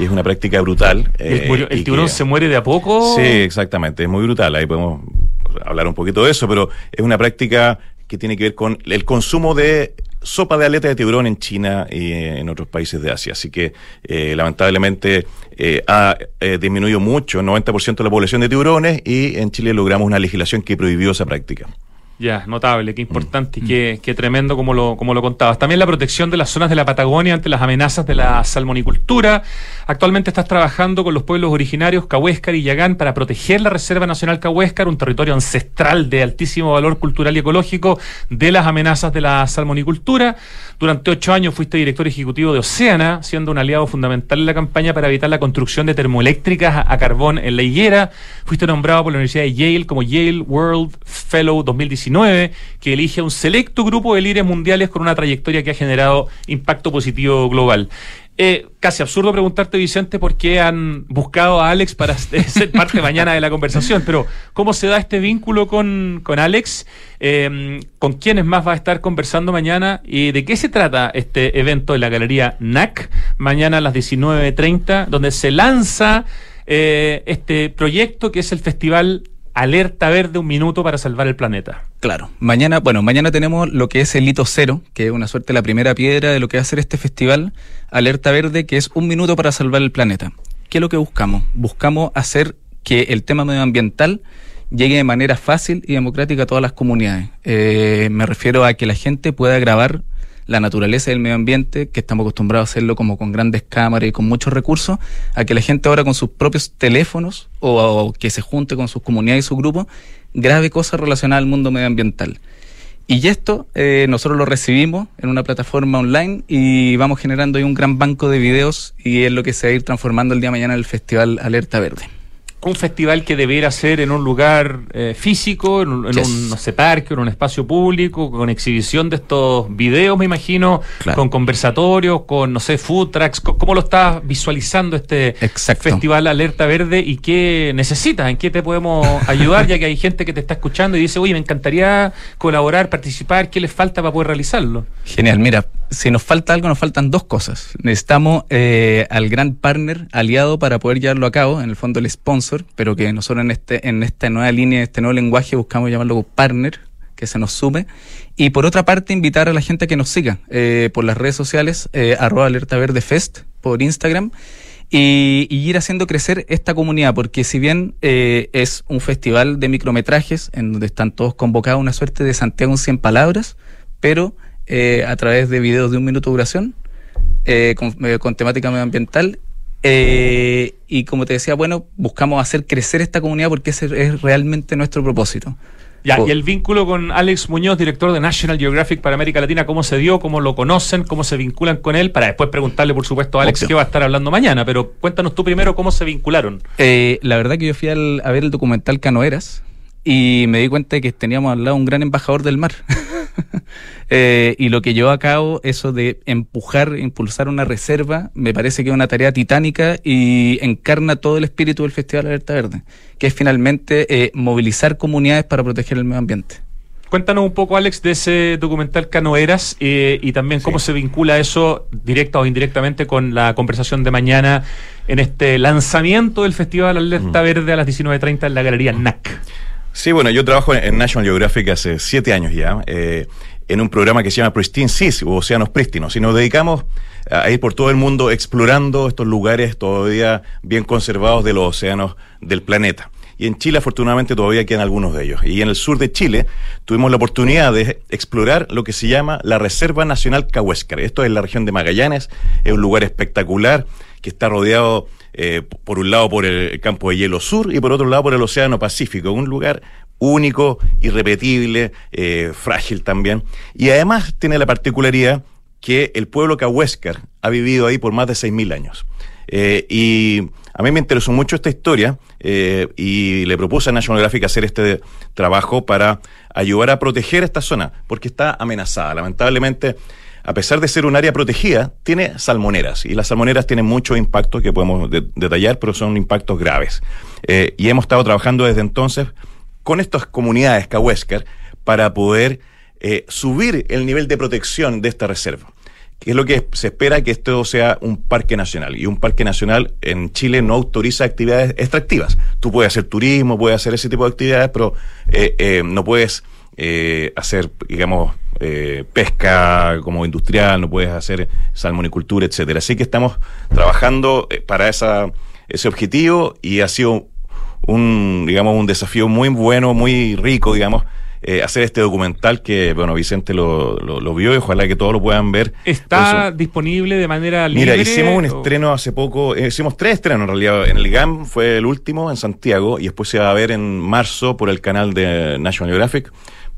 Y es una práctica brutal. ¿Y el, eh, el tiburón que- se muere de a poco? Sí, exactamente, es muy brutal. Ahí podemos hablar un poquito de eso, pero es una práctica que tiene que ver con el consumo de sopa de aleta de tiburón en China y en otros países de Asia. Así que eh, lamentablemente eh, ha eh, disminuido mucho, 90% de la población de tiburones y en Chile logramos una legislación que prohibió esa práctica. Ya, notable, qué importante y qué, qué tremendo como lo, como lo contabas. También la protección de las zonas de la Patagonia ante las amenazas de la salmonicultura. Actualmente estás trabajando con los pueblos originarios Cahuéscar y Yagán para proteger la Reserva Nacional Cahuéscar, un territorio ancestral de altísimo valor cultural y ecológico, de las amenazas de la salmonicultura. Durante ocho años fuiste director ejecutivo de Oceana, siendo un aliado fundamental en la campaña para evitar la construcción de termoeléctricas a, a carbón en la higuera. Fuiste nombrado por la Universidad de Yale como Yale World Fellow 2019, que elige a un selecto grupo de líderes mundiales con una trayectoria que ha generado impacto positivo global. Eh, casi absurdo preguntarte, Vicente, por qué han buscado a Alex para ser parte mañana de la conversación, pero ¿cómo se da este vínculo con, con Alex? Eh, ¿Con quiénes más va a estar conversando mañana? ¿Y de qué se trata este evento en la Galería NAC? Mañana a las 19.30, donde se lanza eh, este proyecto que es el Festival Alerta Verde, un minuto para salvar el planeta. Claro. Mañana, bueno, mañana tenemos lo que es el hito cero, que es una suerte la primera piedra de lo que va a ser este festival, Alerta Verde, que es un minuto para salvar el planeta. ¿Qué es lo que buscamos? Buscamos hacer que el tema medioambiental llegue de manera fácil y democrática a todas las comunidades. Eh, me refiero a que la gente pueda grabar la naturaleza del medio ambiente, que estamos acostumbrados a hacerlo como con grandes cámaras y con muchos recursos, a que la gente ahora con sus propios teléfonos o, que se junte con sus comunidades y su grupo, grabe cosas relacionadas al mundo medioambiental. Y esto eh, nosotros lo recibimos en una plataforma online y vamos generando ahí un gran banco de videos y es lo que se va a ir transformando el día de mañana en el Festival Alerta Verde. Un festival que debiera ser en un lugar eh, físico, en, un, en Yes. un, no sé, parque, en un espacio público, con exhibición de estos videos, me imagino, Claro. con conversatorios, con, no sé, food trucks. Co- ¿Cómo lo estás visualizando este Exacto. festival Alerta Verde y qué necesitas? ¿En qué te podemos ayudar? ya que hay gente que te está escuchando y dice, oye, me encantaría colaborar, participar, ¿qué les falta para poder realizarlo? Genial, mira, si nos falta algo, nos faltan dos cosas. Necesitamos eh, al gran partner aliado para poder llevarlo a cabo, en el fondo el sponsor, pero que nosotros en, este, en esta nueva línea, este nuevo lenguaje, buscamos llamarlo partner, que se nos sume. Y por otra parte, invitar a la gente que nos siga eh, por las redes sociales, eh, arroba alerta verde fest, por Instagram. Y, ir haciendo crecer esta comunidad, porque si bien eh, es un festival de micrometrajes, en donde están todos convocados una suerte de Santiago en 100 palabras, pero eh, a través de videos de un minuto de duración, con, temática medioambiental. Y como te decía, bueno, buscamos hacer crecer esta comunidad porque ese es realmente nuestro propósito. Ya, y el vínculo con Alex Muñoz, director de National Geographic para América Latina, ¿cómo se dio? ¿Cómo lo conocen? ¿Cómo se vinculan con él? Para después preguntarle, por supuesto, a Alex qué va a estar hablando mañana, pero cuéntanos tú primero cómo se vincularon. Eh, la verdad que yo fui a ver el documental Canoeras y me di cuenta de que teníamos al lado un gran embajador del mar. Eh, y lo que llevó a cabo, eso de empujar, impulsar una reserva, me parece que es una tarea titánica y encarna todo el espíritu del Festival Alerta Verde, que es finalmente eh, movilizar comunidades para proteger el medio ambiente. Cuéntanos un poco, Alex, de ese documental Canoeras eh, y también cómo se vincula eso, directa o indirectamente, con la conversación de mañana en este lanzamiento del Festival Alerta Verde a las 19.30 en la Galería NAC. Sí, bueno, yo trabajo en National Geographic hace siete años ya, eh, en un programa que se llama Pristine Seas, o Océanos Prístinos, y nos dedicamos a ir por todo el mundo explorando estos lugares todavía bien conservados de los océanos del planeta. Y en Chile, afortunadamente, todavía quedan algunos de ellos. Y en el sur de Chile tuvimos la oportunidad de explorar lo que se llama la Reserva Nacional Cahuéscar. Esto es la región de Magallanes, es un lugar espectacular que está rodeado eh, por un lado por el campo de hielo sur y por otro lado por el Océano Pacífico, un lugar único, irrepetible, eh, frágil también. Y además tiene la particularidad que el pueblo cahuéscar ha vivido ahí por más de 6.000 años. Eh, y a mí me interesó mucho esta historia y le propuse a National Geographic hacer este trabajo para ayudar a proteger esta zona, porque está amenazada. Lamentablemente, a pesar de ser un área protegida, tiene salmoneras. Y las salmoneras tienen muchos impactos que podemos detallar, pero son impactos graves. Eh, y hemos estado trabajando desde entonces con estas comunidades cahuéscar para poder eh, subir el nivel de protección de esta reserva. Que es lo que se espera que esto sea un parque nacional. Y un parque nacional en Chile no autoriza actividades extractivas. Tú puedes hacer turismo, puedes hacer ese tipo de actividades, pero eh, no puedes hacer, digamos, eh, pesca como industrial, no puedes hacer salmonicultura, etcétera. Así que estamos trabajando eh, para esa, ese objetivo y ha sido un, digamos, un desafío muy bueno, muy rico, digamos, eh, hacer este documental que, bueno, Vicente lo, lo, vio y ojalá que todos lo puedan ver. ¿Está disponible de manera libre? Mira, hicimos un estreno hace poco, hicimos tres estrenos en realidad. En el GAM fue el último en Santiago y después se va a ver en marzo por el canal de National Geographic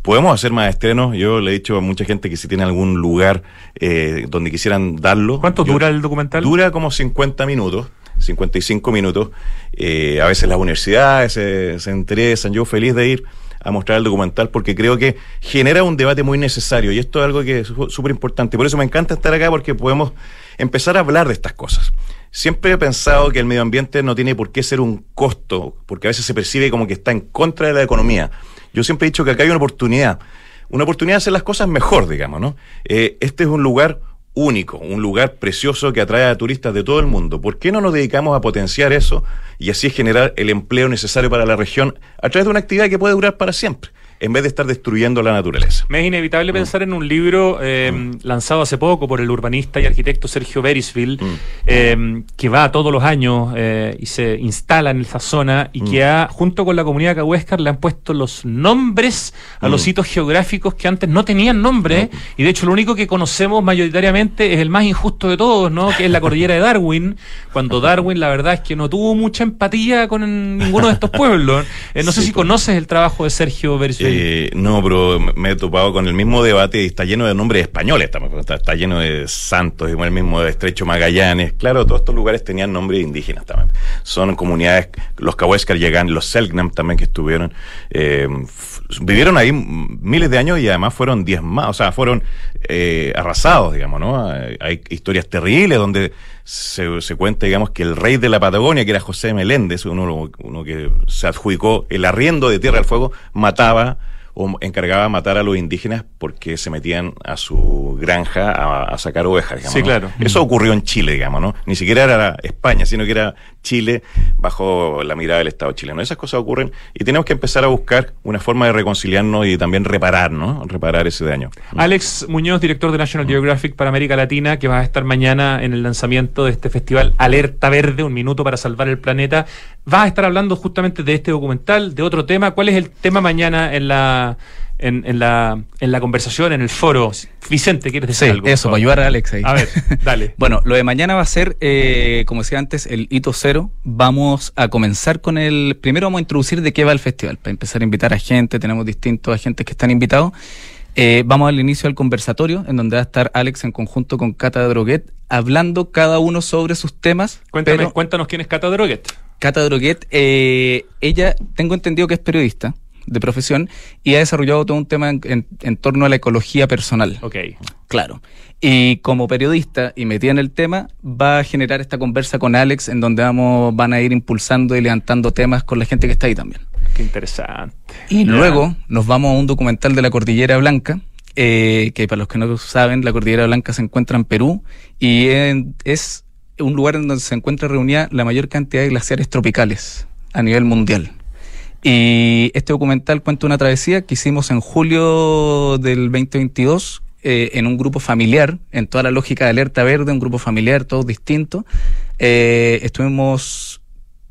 podemos hacer más estrenos. Yo le he dicho a mucha gente que si tiene algún lugar eh, donde quisieran darlo. ¿Cuánto dura el documental? Dura como 50 minutos. 55 minutos. Eh, a veces las universidades se, se interesan. Yo feliz de ir a mostrar el documental porque creo que genera un debate muy necesario y esto es algo que es súper importante. Por eso me encanta estar acá porque podemos empezar a hablar de estas cosas. Siempre he pensado que el medio ambiente no tiene por qué ser un costo, porque a veces se percibe como que está en contra de la economía. Yo siempre he dicho que acá hay una oportunidad, una oportunidad de hacer las cosas mejor, digamos, ¿no? Eh, este es un lugar único, un lugar precioso que atrae a turistas de todo el mundo. ¿Por qué no nos dedicamos a potenciar eso y así generar el empleo necesario para la región a través de una actividad que puede durar para siempre? En vez de estar destruyendo la naturaleza. Me es inevitable mm. pensar en un libro eh, mm. lanzado hace poco por el urbanista y arquitecto Sergio Berisville, mm. eh, que va todos los años eh, y se instala en esa zona y que ha, junto con la comunidad cahuéscar, le han puesto los nombres a los sitios geográficos que antes no tenían nombre y de hecho lo único que conocemos mayoritariamente es el más injusto de todos, ¿no? que es la cordillera de Darwin, cuando Darwin la verdad es que no tuvo mucha empatía con ninguno de estos pueblos. no sé si conoces el trabajo de Sergio Berisville. Eh, no, pero me he topado con el mismo debate y está lleno de nombres españoles, está, está lleno de santos, el mismo Estrecho Magallanes. Claro, todos estos lugares tenían nombres indígenas también. Son comunidades, los Cahuéscar llegan, los Selknam también que estuvieron, eh, vivieron ahí miles de años y además fueron diezmados, o sea, fueron eh, arrasados, digamos, ¿no? Hay historias terribles donde se, se, cuenta, digamos, que el rey de la Patagonia, que era José Meléndez, uno, uno que se adjudicó el arriendo de Tierra del Fuego, mataba o encargaba matar a los indígenas porque se metían a su granja a, sacar ovejas, digamos. Sí, claro. Eso ocurrió en Chile, digamos, ¿no? Ni siquiera era España, sino que era Chile bajo la mirada del Estado chileno. Esas cosas ocurren y tenemos que empezar a buscar una forma de reconciliarnos y también reparar, ¿no? Reparar ese daño. Alex Muñoz, director de National Geographic para América Latina, que va a estar mañana en el lanzamiento de este festival Alerta Verde, un minuto para salvar el planeta. Va a estar hablando justamente de este documental, de otro tema. ¿Cuál es el tema mañana en la en, en, la, en la conversación, en el foro. Vicente, ¿quieres decir sí, algo? Eso, para ayudar a Alex ahí. A ver, dale. bueno, lo de mañana va a ser, eh, como decía antes, el hito cero. Vamos a comenzar con el. Primero vamos a introducir de qué va el festival, para empezar a invitar a gente. Tenemos distintos agentes que están invitados. Eh, vamos al inicio del conversatorio, en donde va a estar Alex en conjunto con Cata Droguet, hablando cada uno sobre sus temas. Cuéntame, pero cuéntanos quién es Cata Droguet. Cata Droguet, eh, ella, tengo entendido que es periodista de profesión y ha desarrollado todo un tema en, en, en, torno a la ecología personal. Ok. Claro. Y como periodista y metida en el tema, va a generar esta conversa con Alex en donde vamos, van a ir impulsando y levantando temas con la gente que está ahí también. Qué interesante. Y yeah. luego nos vamos a un documental de la Cordillera Blanca, eh, que para los que no lo saben, la Cordillera Blanca se encuentra en Perú y en, es un lugar en donde se encuentra reunida la mayor cantidad de glaciares tropicales a nivel mundial. Y este documental cuenta una travesía que hicimos en julio del 2022 eh, en un grupo familiar, en toda la lógica de alerta verde, un grupo familiar, todos distintos. Eh, estuvimos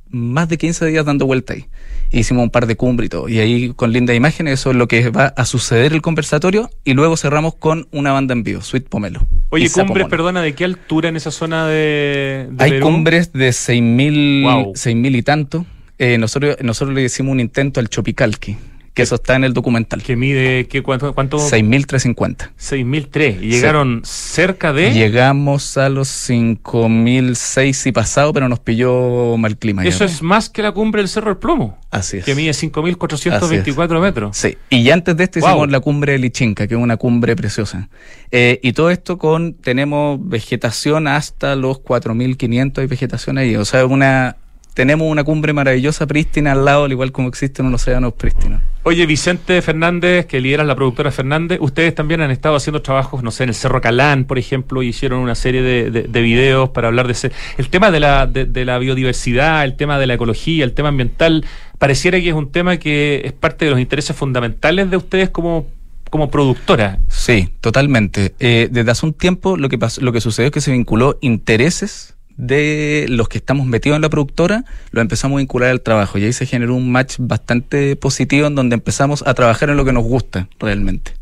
más de 15 días dando vuelta ahí. Hicimos un par de cumbres y todo. Y ahí con lindas imágenes, eso es lo que va a suceder el conversatorio. Y luego cerramos con una banda en vivo, Sweet Pomelo. Oye, cumbres, perdona, ¿de qué altura en esa zona de, de Hay Perú? cumbres de 6.000 Wow. seis mil y tanto. Eh, nosotros, nosotros le hicimos un intento al Chopicalqui, que eso está en el documental. Que mide, ¿qué, cuánto? cuánto? 6.350. 6.003. Y llegaron cerca de... Llegamos a los 5.006 y pasado, pero nos pilló mal clima. Eso es más que la cumbre del Cerro del Plomo. Así es. Que mide 5.424 metros. Sí, y ya antes de esto Wow. hicimos la cumbre de Lichinca, que es una cumbre preciosa. Eh, y todo esto con, tenemos vegetación hasta los 4.500 hay vegetación ahí. O sea, una, tenemos una cumbre maravillosa, prístina al lado, al igual como existen unos océanos prístinos. Oye, Vicente Fernández, que lidera la productora Fernández, ustedes también han estado haciendo trabajos, no sé, en el Cerro Calán, por ejemplo, y hicieron una serie de, de- de videos para hablar de ese. El tema de la, de, de la biodiversidad, el tema de la ecología, el tema ambiental, pareciera que es un tema que es parte de los intereses fundamentales de ustedes como, como productora. Sí, totalmente. Eh, desde hace un tiempo lo que pasó, lo que sucedió es que se vinculó intereses de los que estamos metidos en la productora, lo empezamos a vincular al trabajo y ahí se generó un match bastante positivo en donde empezamos a trabajar en lo que nos gusta realmente.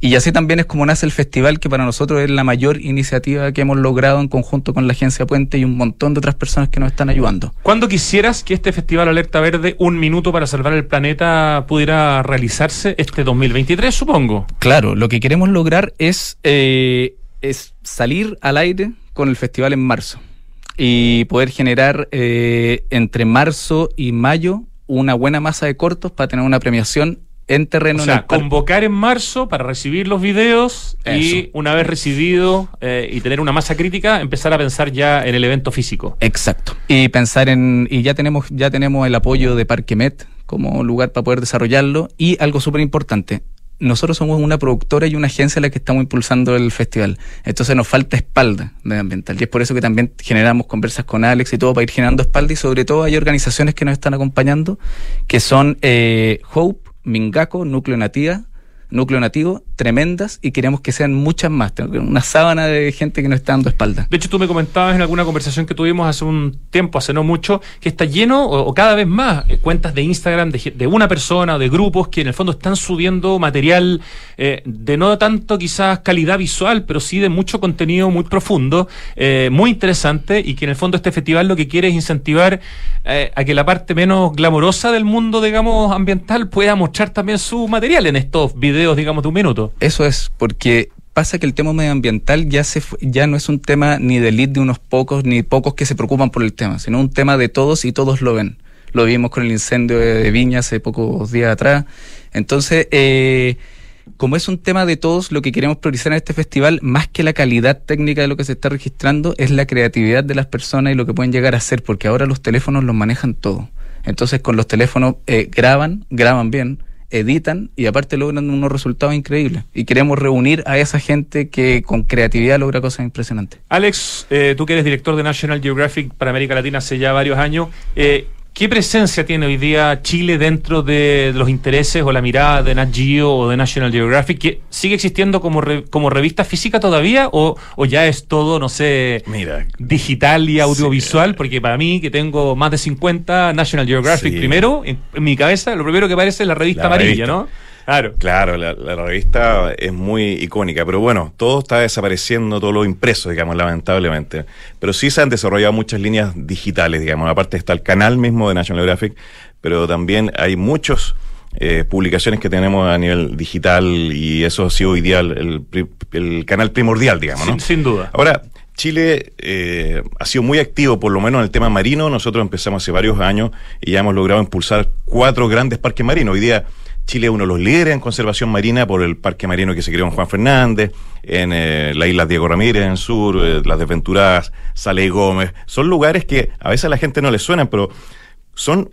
Y así también es como nace el festival, que para nosotros es la mayor iniciativa que hemos logrado en conjunto con la Agencia Puente y un montón de otras personas que nos están ayudando. ¿Cuándo quisieras que este Festival Alerta Verde, Un Minuto para Salvar el Planeta, pudiera realizarse este 2023, supongo? Claro, lo que queremos lograr es, eh, es salir al aire con el festival en marzo y poder generar eh, entre marzo y mayo una buena masa de cortos para tener una premiación en terreno. O en sea, el convocar en marzo para recibir los videos y una vez recibido eh, y tener una masa crítica, empezar a pensar ya en el evento físico. Exacto. Y pensar en y ya tenemos ya tenemos el apoyo de Parque Met como lugar para poder desarrollarlo y algo súper importante. Nosotros somos una productora y una agencia la que estamos impulsando el festival. Entonces nos falta espalda medioambiental. Y es por eso que también generamos conversas con Alex y todo para ir generando espalda. Y sobre todo hay organizaciones que nos están acompañando, que son eh, Hope, Mingaco, Núcleo Nativa, Núcleo Nativo, tremendas, y queremos que sean muchas más. Tengo Una sábana de gente que nos está dando espalda. De hecho, tú me comentabas en alguna conversación que tuvimos hace un tiempo, hace no mucho, que está lleno, o, cada vez más, eh, cuentas de Instagram de, de una persona o de grupos que en el fondo están subiendo material eh, de no tanto quizás calidad visual, pero sí de mucho contenido muy profundo, eh, muy interesante, y que en el fondo este festival lo que quiere es incentivar a que la parte menos glamorosa del mundo, digamos, ambiental pueda mostrar también su material en estos videos, digamos, de un minuto. Eso es, porque pasa que el tema medioambiental ya se ya no es un tema ni de elite de unos pocos, ni pocos que se preocupan por el tema, sino un tema de todos y todos lo ven. Lo vimos con el incendio de, de Viña hace pocos días atrás. Entonces, eh, como es un tema de todos, lo que queremos priorizar en este festival, más que la calidad técnica de lo que se está registrando, es la creatividad de las personas y lo que pueden llegar a hacer, porque ahora los teléfonos los manejan todo. Entonces, con los teléfonos eh, graban, graban bien, editan y aparte logran unos resultados increíbles. Y queremos reunir a esa gente que con creatividad logra cosas impresionantes. Alex, eh, tú que eres director de National Geographic para América Latina hace ya varios años, eh, ¿qué presencia tiene hoy día Chile dentro de los intereses o la mirada de Nat Geo o de National Geographic? ¿Que ¿Sigue existiendo como, re- como revista física todavía o, o ya es todo, no sé, Mira, digital y audiovisual? Porque para mí, que tengo más de 50, National Geographic Sí. primero, en, en mi cabeza, lo primero que aparece es la revista La amarilla, revista. ¿no? Claro. Claro, la, la, revista es muy icónica, pero bueno, todo está desapareciendo, todo lo impreso, digamos, lamentablemente. Pero sí se han desarrollado muchas líneas digitales, digamos. Aparte está el canal mismo de National Geographic, pero también hay muchos eh, publicaciones que tenemos a nivel digital y eso ha sido hoy día el, el, canal primordial, digamos, ¿no? Sin, sin duda. Ahora, Chile eh, ha sido muy activo, por lo menos en el tema marino. Nosotros empezamos hace varios años y ya hemos logrado impulsar cuatro grandes parques marinos. Hoy día Chile es uno de los líderes en conservación marina por el parque marino que se creó en Juan Fernández, en eh, la isla Diego Ramírez en el sur, eh, las Desventuradas, Sale Gómez. Son lugares que a veces a la gente no le suenan, pero son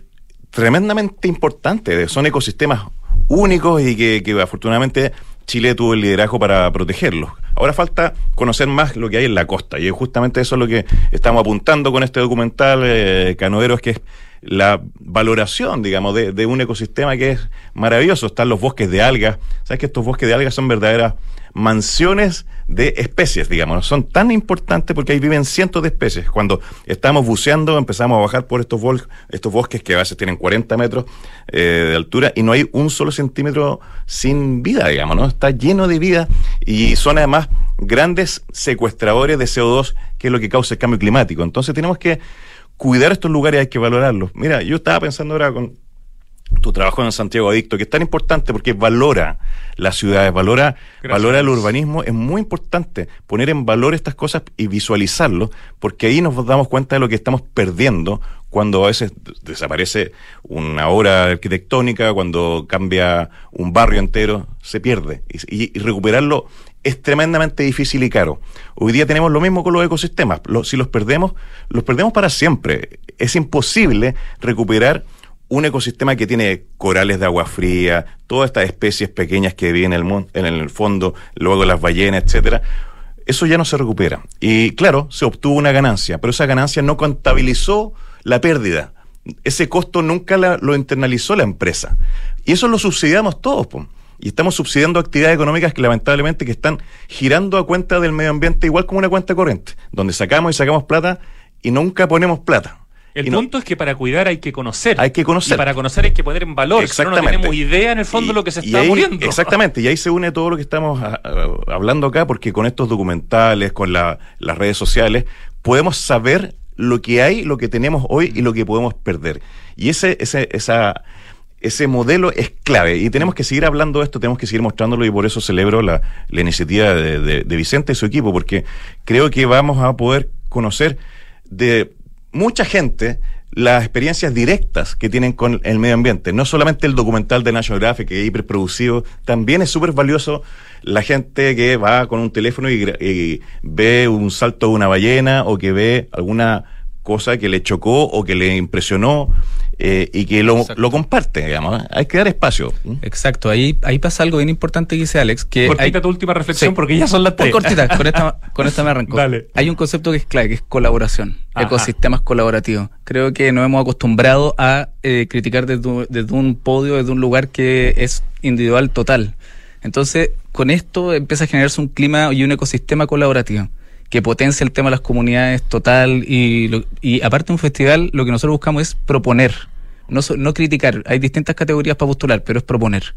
tremendamente importantes. Son ecosistemas únicos y que, que afortunadamente Chile tuvo el liderazgo para protegerlos. Ahora falta conocer más lo que hay en la costa y justamente eso es lo que estamos apuntando con este documental eh, Canoeros, que es la valoración, digamos, de, de, un ecosistema que es maravilloso. Están los bosques de algas. ¿Sabes que estos bosques de algas son verdaderas mansiones de especies, digamos. Son tan importantes porque ahí viven cientos de especies. Cuando estamos buceando, empezamos a bajar por estos, estos bosques que a veces tienen 40 metros eh, de altura y no hay un solo centímetro sin vida, digamos, ¿no? Está lleno de vida y son además grandes secuestradores de CO2, que es lo que causa el cambio climático. Entonces tenemos que cuidar estos lugares, hay que valorarlos. Mira, yo estaba pensando ahora con tu trabajo en Santiago Adicto, que es tan importante porque valora las ciudades, valora, valora el urbanismo, es muy importante poner en valor estas cosas y visualizarlo, porque ahí nos damos cuenta de lo que estamos perdiendo cuando a veces desaparece una obra arquitectónica, cuando cambia un barrio entero, se pierde. Y, recuperarlo es tremendamente difícil y caro. Hoy día tenemos lo mismo con los ecosistemas. si los perdemos, los perdemos para siempre. Es imposible recuperar un ecosistema que tiene corales de agua fría, todas estas especies pequeñas que viven en el, en el fondo, luego las ballenas, etcétera, eso ya no se recupera. Y claro, se obtuvo una ganancia, pero esa ganancia no contabilizó la pérdida. Ese costo nunca la, lo internalizó la empresa. Y eso lo subsidiamos todos. Po. Y estamos subsidiando actividades económicas que lamentablemente que están girando a cuenta del medio ambiente igual como una cuenta corriente, donde sacamos y sacamos plata y nunca ponemos plata. El punto es que para cuidar hay que conocer. Hay que conocer. Y para conocer hay que poner en valor. Exactamente. no, tenemos idea en el fondo de lo que se está ahí, muriendo. Exactamente. Y ahí se une todo lo que estamos a, a, hablando acá, porque con estos documentales, con la, las redes sociales, podemos saber lo que hay, lo que tenemos hoy y lo que podemos perder. Y ese, ese, esa, ese modelo es clave y tenemos que seguir hablando de esto, tenemos que seguir mostrándolo y por eso celebro la, la iniciativa de, de, de Vicente y su equipo, porque creo que vamos a poder conocer de mucha gente las experiencias directas que tienen con el medio ambiente. No solamente el documental de National Geographic, que es hiperproducido, también es súper valioso la gente que va con un teléfono y, y, ve un salto de una ballena o que ve alguna cosa que le chocó o que le impresionó eh, y que lo, lo, comparte, digamos. Hay que dar espacio. Exacto, ahí, ahí pasa algo bien importante que dice Alex. Que cortita hay... tu última reflexión sí. porque ya son las tres. Cortita, con esta, con esta me arranco. Dale. Hay un concepto que es clave, que es colaboración, Ajá. ecosistemas colaborativos. Creo que nos hemos acostumbrado a eh, criticar desde, desde un podio, desde un lugar que es individual total. Entonces, con esto empieza a generarse un clima y un ecosistema colaborativo que potencia el tema de las comunidades total y, lo, y aparte de un festival lo que nosotros buscamos es proponer, no, no criticar. Hay distintas categorías para postular, pero es proponer.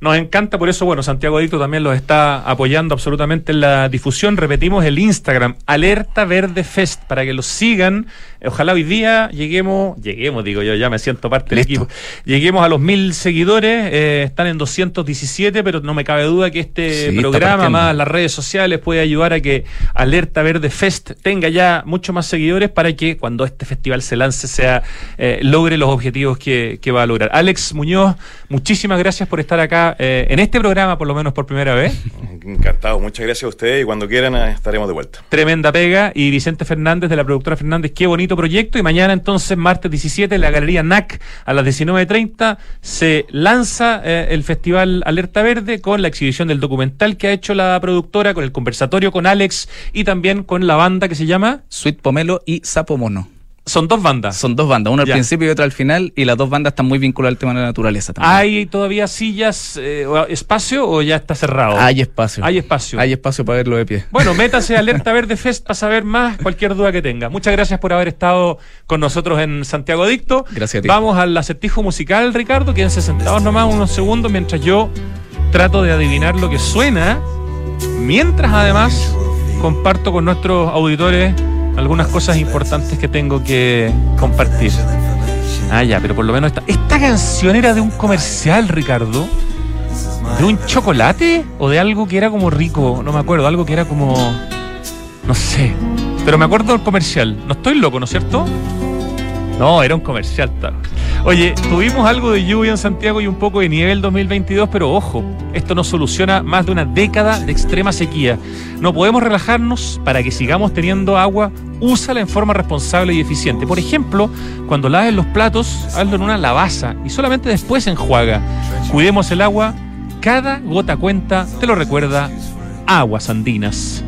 Nos encanta, por eso, bueno, Santiago Adicto también los está apoyando absolutamente en la difusión. Repetimos el Instagram, Alerta Verde Fest, para que los sigan. Ojalá hoy día lleguemos, lleguemos, digo yo, ya me siento parte del equipo. Lleguemos a los mil seguidores, eh, están en 217, pero no me cabe duda que este sí, programa, más las redes sociales, puede ayudar a que Alerta Verde Fest tenga ya mucho más seguidores para que cuando este festival se lance sea eh, logre los objetivos que, que va a lograr. Alex Muñoz, muchísimas gracias por estar acá eh, en este programa, por lo menos por primera vez. Encantado, muchas gracias a ustedes y cuando quieran eh, estaremos de vuelta. Tremenda pega. Y Vicente Fernández de la productora Fernández, qué bonito proyecto. Y mañana entonces, martes 17, en la Galería NAC a las 19.30 se lanza eh, el Festival Alerta Verde con la exhibición del documental que ha hecho la productora, con el conversatorio con Alex y también con la banda que se llama Sweet Pomelo y Sapo Mono. Son dos bandas. Son dos bandas, una al Ya. principio y otra al final, y las dos bandas están muy vinculadas al tema de la naturaleza también. ¿Hay todavía sillas, eh, espacio o ya está cerrado? Hay espacio. Hay espacio. Hay espacio para verlo de pie. Bueno, métase a Alerta Verde Fest para saber más, cualquier duda que tenga. Muchas gracias por haber estado con nosotros en Santiago Dicto. Gracias a ti. Vamos al acertijo musical, Ricardo. Quédense sentados nomás unos segundos mientras yo trato de adivinar lo que suena. Mientras además comparto con nuestros auditores algunas cosas importantes que tengo que compartir. Ah, ya, pero por lo menos esta, esta canción era de un comercial, Ricardo. ¿De un chocolate? ¿O de algo que era como rico? No me acuerdo, algo que era como. No sé. Pero me acuerdo del comercial. No estoy loco, ¿no es cierto? No, era un comercial. tal. Oye, tuvimos algo de lluvia en Santiago y un poco de nieve el 2022, pero ojo, esto no soluciona más de una década de extrema sequía. No podemos relajarnos para que sigamos teniendo agua, úsala en forma responsable y eficiente. Por ejemplo, cuando laves los platos, hazlo en una lavaza y solamente después enjuaga. Cuidemos el agua, cada gota cuenta, te lo recuerda Aguas Andinas.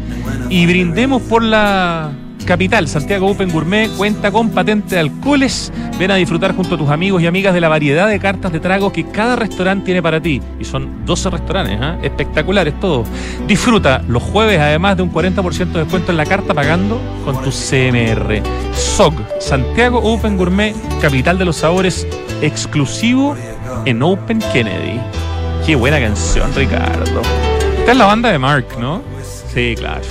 Y brindemos por la capital. Santiago Open Gourmet cuenta con patente de alcoholes. Ven a disfrutar junto a tus amigos y amigas de la variedad de cartas de tragos que cada restaurante tiene para ti. Y son 12 restaurantes, ¿ah? espectaculares todo. Disfruta los jueves además de un 40% de descuento en la carta pagando con tu CMR. SOG, Santiago Open Gourmet, capital de los sabores, exclusivo en Open Kennedy. Qué buena canción, Ricardo. Esta es la banda de Mark, ¿no? Sí, claro.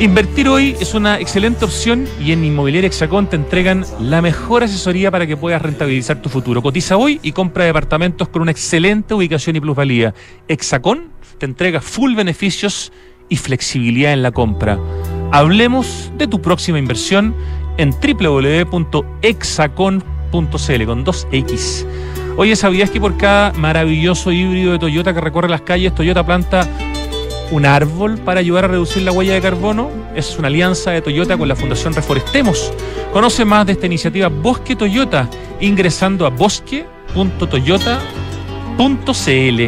Invertir hoy es una excelente opción y en Inmobiliaria Hexacón te entregan la mejor asesoría para que puedas rentabilizar tu futuro. Cotiza hoy y compra departamentos con una excelente ubicación y plusvalía. Hexacón te entrega full beneficios y flexibilidad en la compra. Hablemos de tu próxima inversión en www.hexacon.cl con 2X. Oye, ¿sabías que por cada maravilloso híbrido de Toyota que recorre las calles, Toyota planta un árbol para ayudar a reducir la huella de carbono? Es una alianza de Toyota con la Fundación Reforestemos. Conoce más de esta iniciativa Bosque Toyota ingresando a bosque.toyota.cl.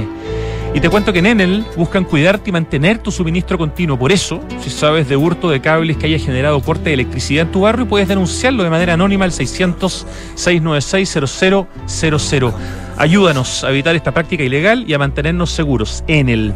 Y te cuento que en Enel buscan cuidarte y mantener tu suministro continuo. Por eso, si sabes de hurto de cables que haya generado corte de electricidad en tu barrio, puedes denunciarlo de manera anónima al 600-696-0000. Ayúdanos a evitar esta práctica ilegal y a mantenernos seguros. Enel.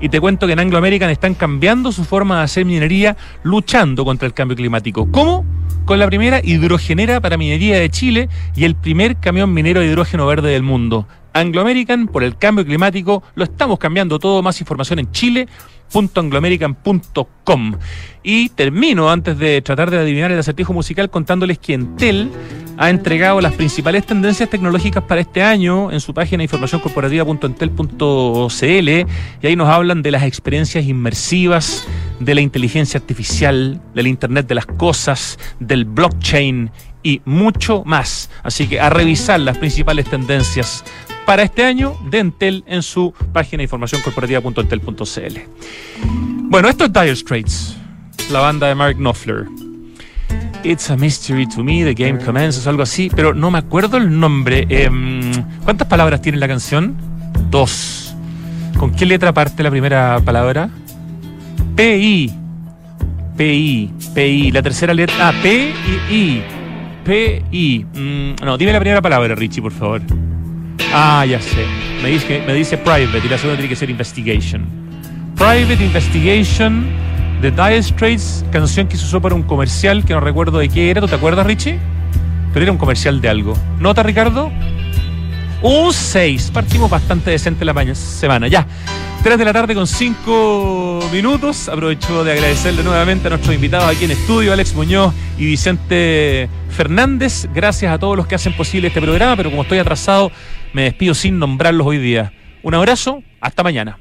Y te cuento que en Anglo American están cambiando su forma de hacer minería luchando contra el cambio climático. ¿Cómo? Con la primera hidrogenera para minería de Chile y el primer camión minero de hidrógeno verde del mundo. Anglo American, por el cambio climático, lo estamos cambiando todo. Más información en chile.angloamerican.com. Y termino antes de tratar de adivinar el acertijo musical contándoles que Entel ha entregado las principales tendencias tecnológicas para este año en su página informacioncorporativa.entel.cl y ahí nos hablan de las experiencias inmersivas, de la inteligencia artificial, del Internet de las Cosas, del blockchain y mucho más. Así que a revisar las principales tendencias para este año de Entel en su página informacioncorporativa.entel.cl. Bueno, esto es Dire Straits, la banda de Mark Knopfler. It's a mystery to me, the game commences, algo así, pero no me acuerdo el nombre. Em, ¿Cuántas palabras tiene la canción? Dos. ¿Con qué letra parte la primera palabra? P-I. P-I. P-I. La tercera letra. Ah, P-I-I. P-I. Mm, no, dime la primera palabra, Richie, por favor. Ah, ya sé. Me dice, me dice private y la segunda tiene que ser investigation. Private Investigation de Dire Straits, canción que se usó para un comercial que no recuerdo de qué era. ¿Tú te acuerdas, Richie? Pero era un comercial de algo. ¿Nota, Ricardo? Un 6. Partimos bastante decente la maña- semana. Ya. 3 de la tarde con 5 minutos. Aprovecho de agradecerle nuevamente a nuestros invitados aquí en estudio, Alex Muñoz y Vicente Fernández. Gracias a todos los que hacen posible este programa, pero como estoy atrasado, me despido sin nombrarlos hoy día. Un abrazo, hasta mañana.